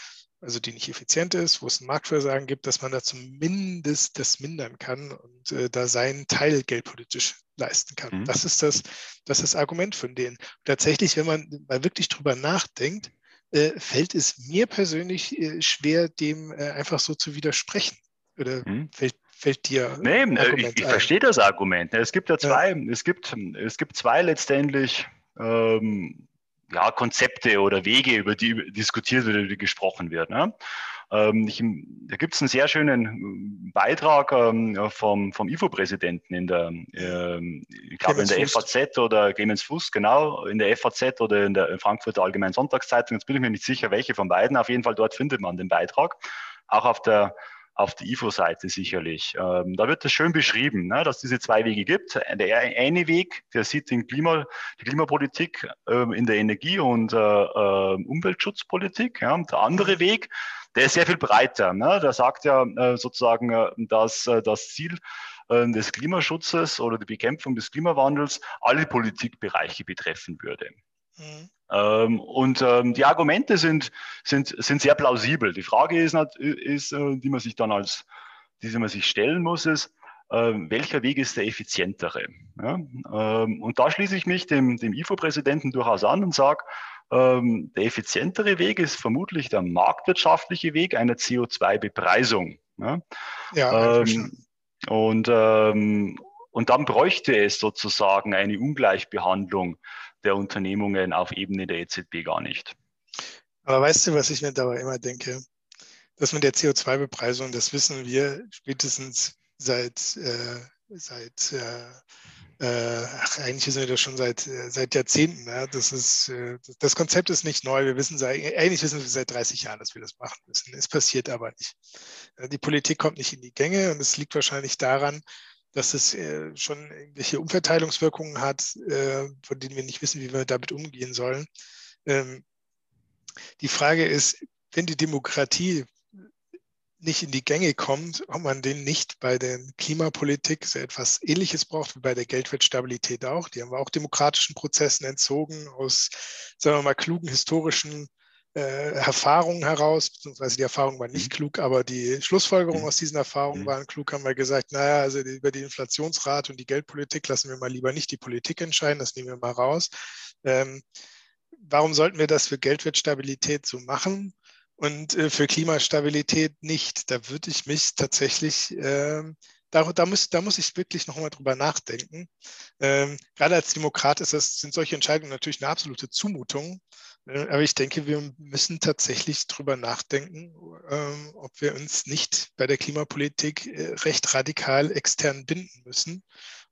also die nicht effizient ist, wo es ein Marktversagen gibt, dass man da zumindest das mindern kann und äh, da seinen Teil geldpolitisch leisten kann. Mhm. Das ist das, das ist das Argument von denen. Und tatsächlich, wenn man mal wirklich drüber nachdenkt, äh, fällt es mir persönlich äh, schwer, dem äh, einfach so zu widersprechen. Oder mhm. fällt, fällt dir. Nee, äh, ich, ich verstehe das Argument. Es gibt ja zwei, ja. es gibt, es gibt zwei letztendlich ähm, ja, Konzepte oder Wege, über die diskutiert wird, über die gesprochen wird. Ne? Ähm, ich, da gibt es einen sehr schönen äh, Beitrag ähm, vom, vom IFO-Präsidenten in der, ähm, ich glaube in der Fuß. FAZ oder Clemens Fuß, genau, in der FAZ oder in der Frankfurter Allgemeinen Sonntagszeitung. Jetzt bin ich mir nicht sicher, welche von beiden. Auf jeden Fall dort findet man den Beitrag. Auch auf der auf der IFO-Seite sicherlich. Ähm, da wird das schön beschrieben, ne, dass es diese zwei Wege gibt. Der eine Weg, der sieht den Klima, die Klimapolitik ähm, in der Energie- und äh, äh, Umweltschutzpolitik. Ja. Der andere Weg, der ist sehr viel breiter. Ne. Der sagt ja äh, sozusagen, äh, dass äh, das Ziel äh, des Klimaschutzes oder die Bekämpfung des Klimawandels alle Politikbereiche betreffen würde. Mhm. Ähm, und ähm, die Argumente sind, sind, sind sehr plausibel. Die Frage ist, ist äh, die man sich dann als, die man sich stellen muss, ist, äh, welcher Weg ist der effizientere? Ähm, und da schließe ich mich dem, dem IFO-Präsidenten durchaus an und sage, ähm, der effizientere Weg ist vermutlich der marktwirtschaftliche Weg einer CO2-Bepreisung. Ja, ja ähm, und, ähm, und dann bräuchte es sozusagen eine Ungleichbehandlung der Unternehmungen auf Ebene der EZB gar nicht. Aber weißt du, was ich mir dabei immer denke? Das mit der CO2-Bepreisung, das wissen wir spätestens seit, äh, seit äh, äh, eigentlich wissen wir das schon seit, äh, seit Jahrzehnten. Ja? Das, ist, äh, das Konzept ist nicht neu. Wir wissen eigentlich wissen wir seit 30 Jahren, dass wir das machen müssen. Es passiert aber nicht. Die Politik kommt nicht in die Gänge und es liegt wahrscheinlich daran, dass es äh, schon irgendwelche Umverteilungswirkungen hat, äh, von denen wir nicht wissen, wie wir damit umgehen sollen. Ähm, die Frage ist, wenn die Demokratie nicht in die Gänge kommt, ob man den nicht bei der Klimapolitik so etwas Ähnliches braucht wie bei der Geldwertstabilität auch. Die haben wir auch demokratischen Prozessen entzogen aus, sagen wir mal, klugen historischen Erfahrungen heraus, beziehungsweise die Erfahrungen waren nicht mhm. klug, aber die Schlussfolgerungen mhm. aus diesen Erfahrungen mhm. waren klug, haben wir gesagt, naja, also über die Inflationsrate und die Geldpolitik lassen wir mal lieber nicht die Politik entscheiden, das nehmen wir mal raus. Ähm, warum sollten wir das für Geldwertstabilität so machen? und äh, für Klimastabilität nicht. Da würde ich mich tatsächlich, äh, da, da, muss, da muss ich wirklich nochmal drüber nachdenken. Ähm, gerade als Demokrat ist das, sind solche Entscheidungen natürlich eine absolute Zumutung. Äh, aber ich denke, wir müssen tatsächlich drüber nachdenken, ähm, ob wir uns nicht bei der Klimapolitik äh, recht radikal extern binden müssen.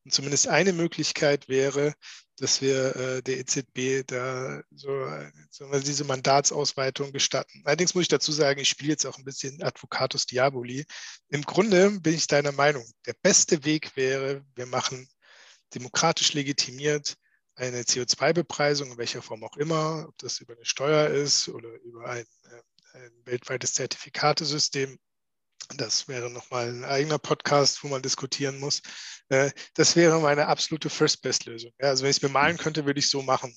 Und zumindest eine Möglichkeit wäre, dass wir äh, der EZB da so, so diese Mandatsausweitung gestatten. Allerdings muss ich dazu sagen, ich spiele jetzt auch ein bisschen Advocatus Diaboli. Im Grunde bin ich deiner Meinung, der beste Weg wäre, wir machen demokratisch legitimiert eine CO2-Bepreisung, in welcher Form auch immer, ob das über eine Steuer ist oder über ein, äh, ein weltweites Zertifikatesystem das wäre nochmal ein eigener Podcast, wo man diskutieren muss. Äh, das wäre meine absolute First-Best-Lösung. Also wenn ich es mir malen könnte, würde ich es so machen.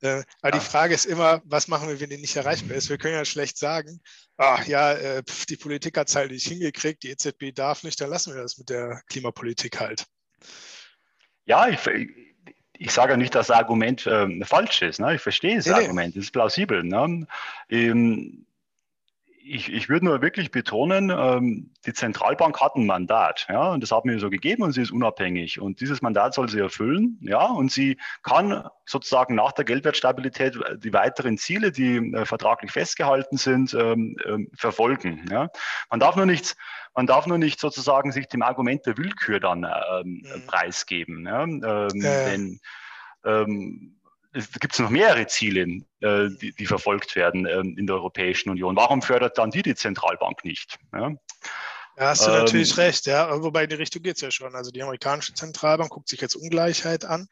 Äh, aber die Frage ist immer, was machen wir, wenn die nicht erreichbar ist? Wir können ja schlecht sagen, ach ja, die Politik hat es halt nicht hingekriegt, die EZB darf nicht, dann lassen wir das mit der Klimapolitik halt. Ja, ich, ich sage ja nicht, dass das Argument äh, falsch ist. Ne? Ich verstehe das nee, Argument, es ist plausibel. Ne? Ähm, ich, ich würde nur wirklich betonen, ähm, die Zentralbank hat ein Mandat, ja, und das hat mir so gegeben und sie ist unabhängig. Und dieses Mandat soll sie erfüllen, ja, und sie kann sozusagen nach der Geldwertstabilität die weiteren Ziele, die äh, vertraglich festgehalten sind, ähm, ähm, verfolgen. Ja. Man darf nur nichts, man darf nur nicht sozusagen sich dem Argument der Willkür dann ähm, mhm. preisgeben. Ja. Ähm, ja. Denn ähm, es gibt noch mehrere Ziele, äh, die, die, verfolgt werden äh, in der Europäischen Union. Warum fördert dann die die Zentralbank nicht? Ja? Ja, hast du ähm, natürlich recht, ja. Wobei in die Richtung geht es ja schon. Also die amerikanische Zentralbank guckt sich jetzt Ungleichheit an,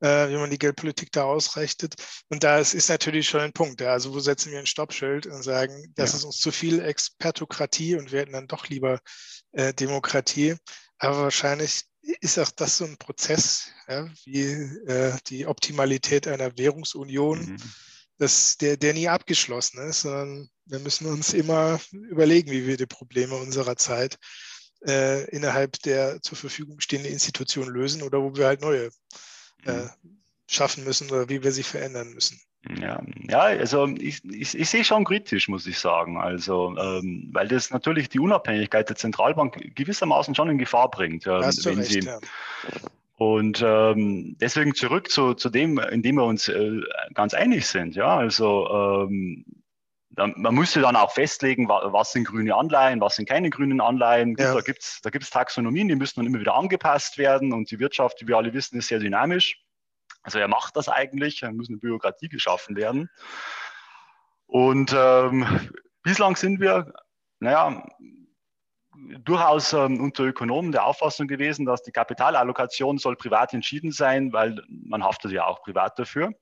äh, wie man die Geldpolitik da ausrichtet. Und da ist, ist natürlich schon ein Punkt. Ja. Also wo setzen wir ein Stoppschild und sagen, das ja. ist uns zu viel Expertokratie und wir hätten dann doch lieber äh, Demokratie. Aber wahrscheinlich ist auch das so ein Prozess, ja, wie äh, die Optimalität einer Währungsunion, mhm. das, der, der nie abgeschlossen ist, sondern wir müssen uns immer überlegen, wie wir die Probleme unserer Zeit äh, innerhalb der zur Verfügung stehenden Institutionen lösen oder wo wir halt neue äh, mhm. schaffen müssen oder wie wir sie verändern müssen. Ja, ja also ich, ich, ich sehe schon kritisch, muss ich sagen. Also, ähm, weil das natürlich die Unabhängigkeit der Zentralbank gewissermaßen schon in Gefahr bringt. Ähm, wenn recht, sie, ja. Und ähm, deswegen zurück zu, zu dem, in dem wir uns äh, ganz einig sind. Ja, also ähm, man müsste dann auch festlegen, was sind grüne Anleihen, was sind keine grünen Anleihen. Ja. Da gibt es da gibt's Taxonomien, die müssen dann immer wieder angepasst werden. Und die Wirtschaft, wie wir alle wissen, ist sehr dynamisch. Also er macht das eigentlich, da muss eine Bürokratie geschaffen werden. Und ähm, bislang sind wir, naja, durchaus ähm, unter Ökonomen der Auffassung gewesen, dass die Kapitalallokation soll privat entschieden sein, weil man haftet ja auch privat dafür.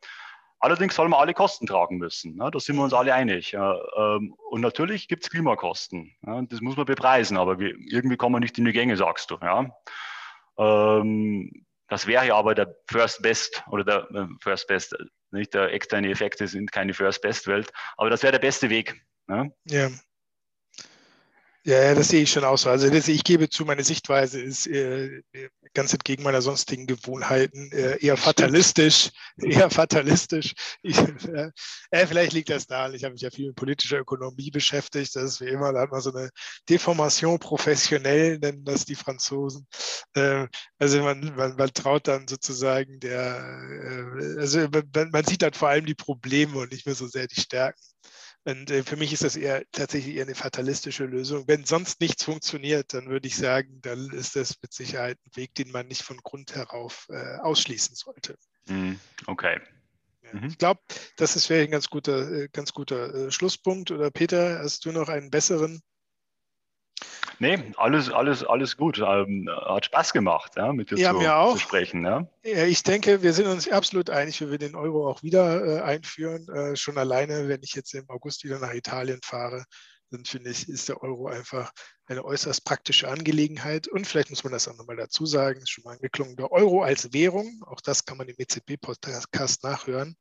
Allerdings soll man alle Kosten tragen müssen. Ne? Da sind wir uns alle einig. Ähm, und natürlich gibt es Klimakosten. Das muss man bepreisen, aber irgendwie kommen wir nicht in die Gänge, sagst du. Ja? Ähm, das wäre ja aber der First Best oder der äh, First Best, nicht der externe Effekte sind keine First Best Welt, aber das wäre der beste Weg. Ne? Ja. Ja, das sehe ich schon aus. Also das, ich gebe zu, meine Sichtweise ist äh, ganz entgegen meiner sonstigen Gewohnheiten äh, eher fatalistisch, eher fatalistisch. Ich, äh, äh, vielleicht liegt das daran, ich habe mich ja viel mit politischer Ökonomie beschäftigt. Das ist wie immer, da hat man so eine Deformation professionell, nennen das die Franzosen. Äh, also man, man, man, traut dann sozusagen der, äh, also man, man sieht dann vor allem die Probleme und nicht mehr so sehr die Stärken. Und äh, für mich ist das eher tatsächlich eher eine fatalistische Lösung. Wenn sonst nichts funktioniert, dann würde ich sagen, dann ist das mit Sicherheit ein Weg, den man nicht von Grund herauf äh, ausschließen sollte. Mhm, okay. Ja, mhm. Ich glaube, das ist vielleicht ein ganz guter, äh, ganz guter äh, Schlusspunkt. Oder Peter, hast du noch einen besseren? Nee, alles, alles, alles gut. Ähm, hat Spaß gemacht, ja, mit dir ja, zu, mir auch. zu sprechen. Ja. ja. ich denke, wir sind uns absolut einig, wir werden den Euro auch wieder äh, einführen. Äh, schon alleine, wenn ich jetzt im August wieder nach Italien fahre, dann finde ich, ist der Euro einfach eine äußerst praktische Angelegenheit. Und vielleicht muss man das auch nochmal dazu sagen, ist schon mal angeklungen, der Euro als Währung, auch das kann man im EZB-Podcast nachhören,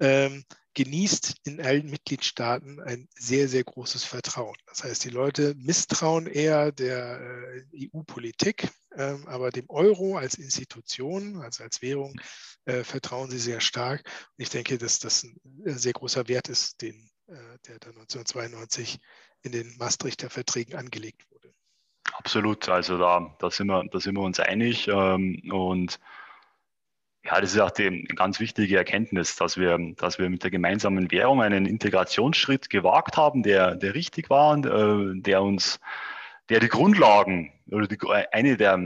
ähm, genießt in allen Mitgliedstaaten ein sehr, sehr großes Vertrauen. Das heißt, die Leute misstrauen eher der äh, EU-Politik, äh, aber dem Euro als Institution, also als Währung, äh, vertrauen sie sehr stark. Und ich denke, dass das ein sehr großer Wert ist, den äh, der dann 1992 in den Maastrichter Verträgen angelegt wurde. Absolut, also da, da, sind, wir, da sind wir uns einig ähm, und ja, das ist auch die ganz wichtige Erkenntnis, dass wir, dass wir mit der gemeinsamen Währung einen Integrationsschritt gewagt haben, der, der richtig war und äh, der uns, der die Grundlagen oder die, eine der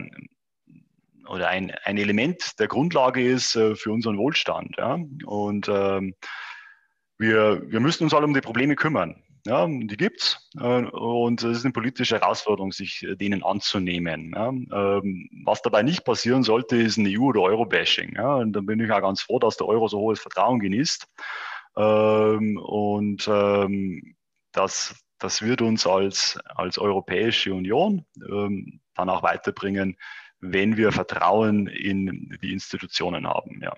oder ein, ein Element der Grundlage ist äh, für unseren Wohlstand. Ja? Und ähm, wir, wir müssen uns alle um die Probleme kümmern. Ja, die gibt's äh, und es ist eine politische Herausforderung, sich äh, denen anzunehmen. Ähm, was dabei nicht passieren sollte, ist ein EU- oder Euro-Bashing. Und da bin ich auch ganz froh, dass der Euro so hohes Vertrauen genießt. Ähm, und ähm, das, das wird uns als, als Europäische Union dann auch weiterbringen, wenn wir Vertrauen in die Institutionen haben. Ja.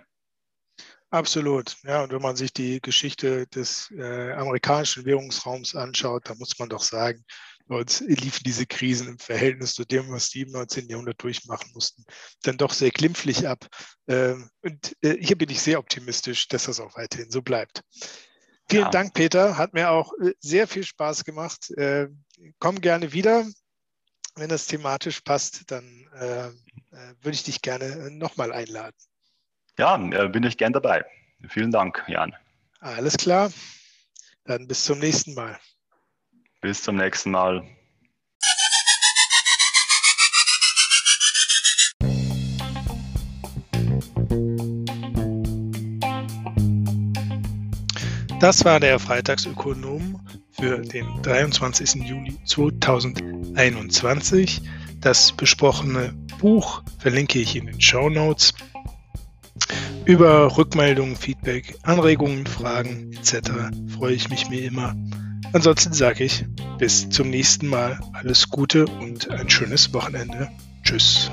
Absolut. Ja, und wenn man sich die Geschichte des äh, amerikanischen Währungsraums anschaut, dann muss man doch sagen, dort liefen diese Krisen im Verhältnis zu dem, was die im 19. Jahrhundert durchmachen mussten, dann doch sehr glimpflich ab. Ähm, und äh, hier bin ich sehr optimistisch, dass das auch weiterhin so bleibt. Vielen ja. Dank, Peter. Hat mir auch äh, sehr viel Spaß gemacht. Äh, komm gerne wieder. Wenn das thematisch passt, dann äh, äh, würde ich dich gerne nochmal einladen. Ja, äh, bin ich gern dabei. Vielen Dank, Jan. Alles klar. Dann bis zum nächsten Mal. Bis zum nächsten Mal. Das war der Freitagsökonom für den 23. Juli 2021. Das besprochene Buch verlinke ich in den Show Notes. Über Rückmeldungen, Feedback, Anregungen, Fragen etc. freue ich mich mir immer. Ansonsten sage ich bis zum nächsten Mal. Alles Gute und ein schönes Wochenende. Tschüss.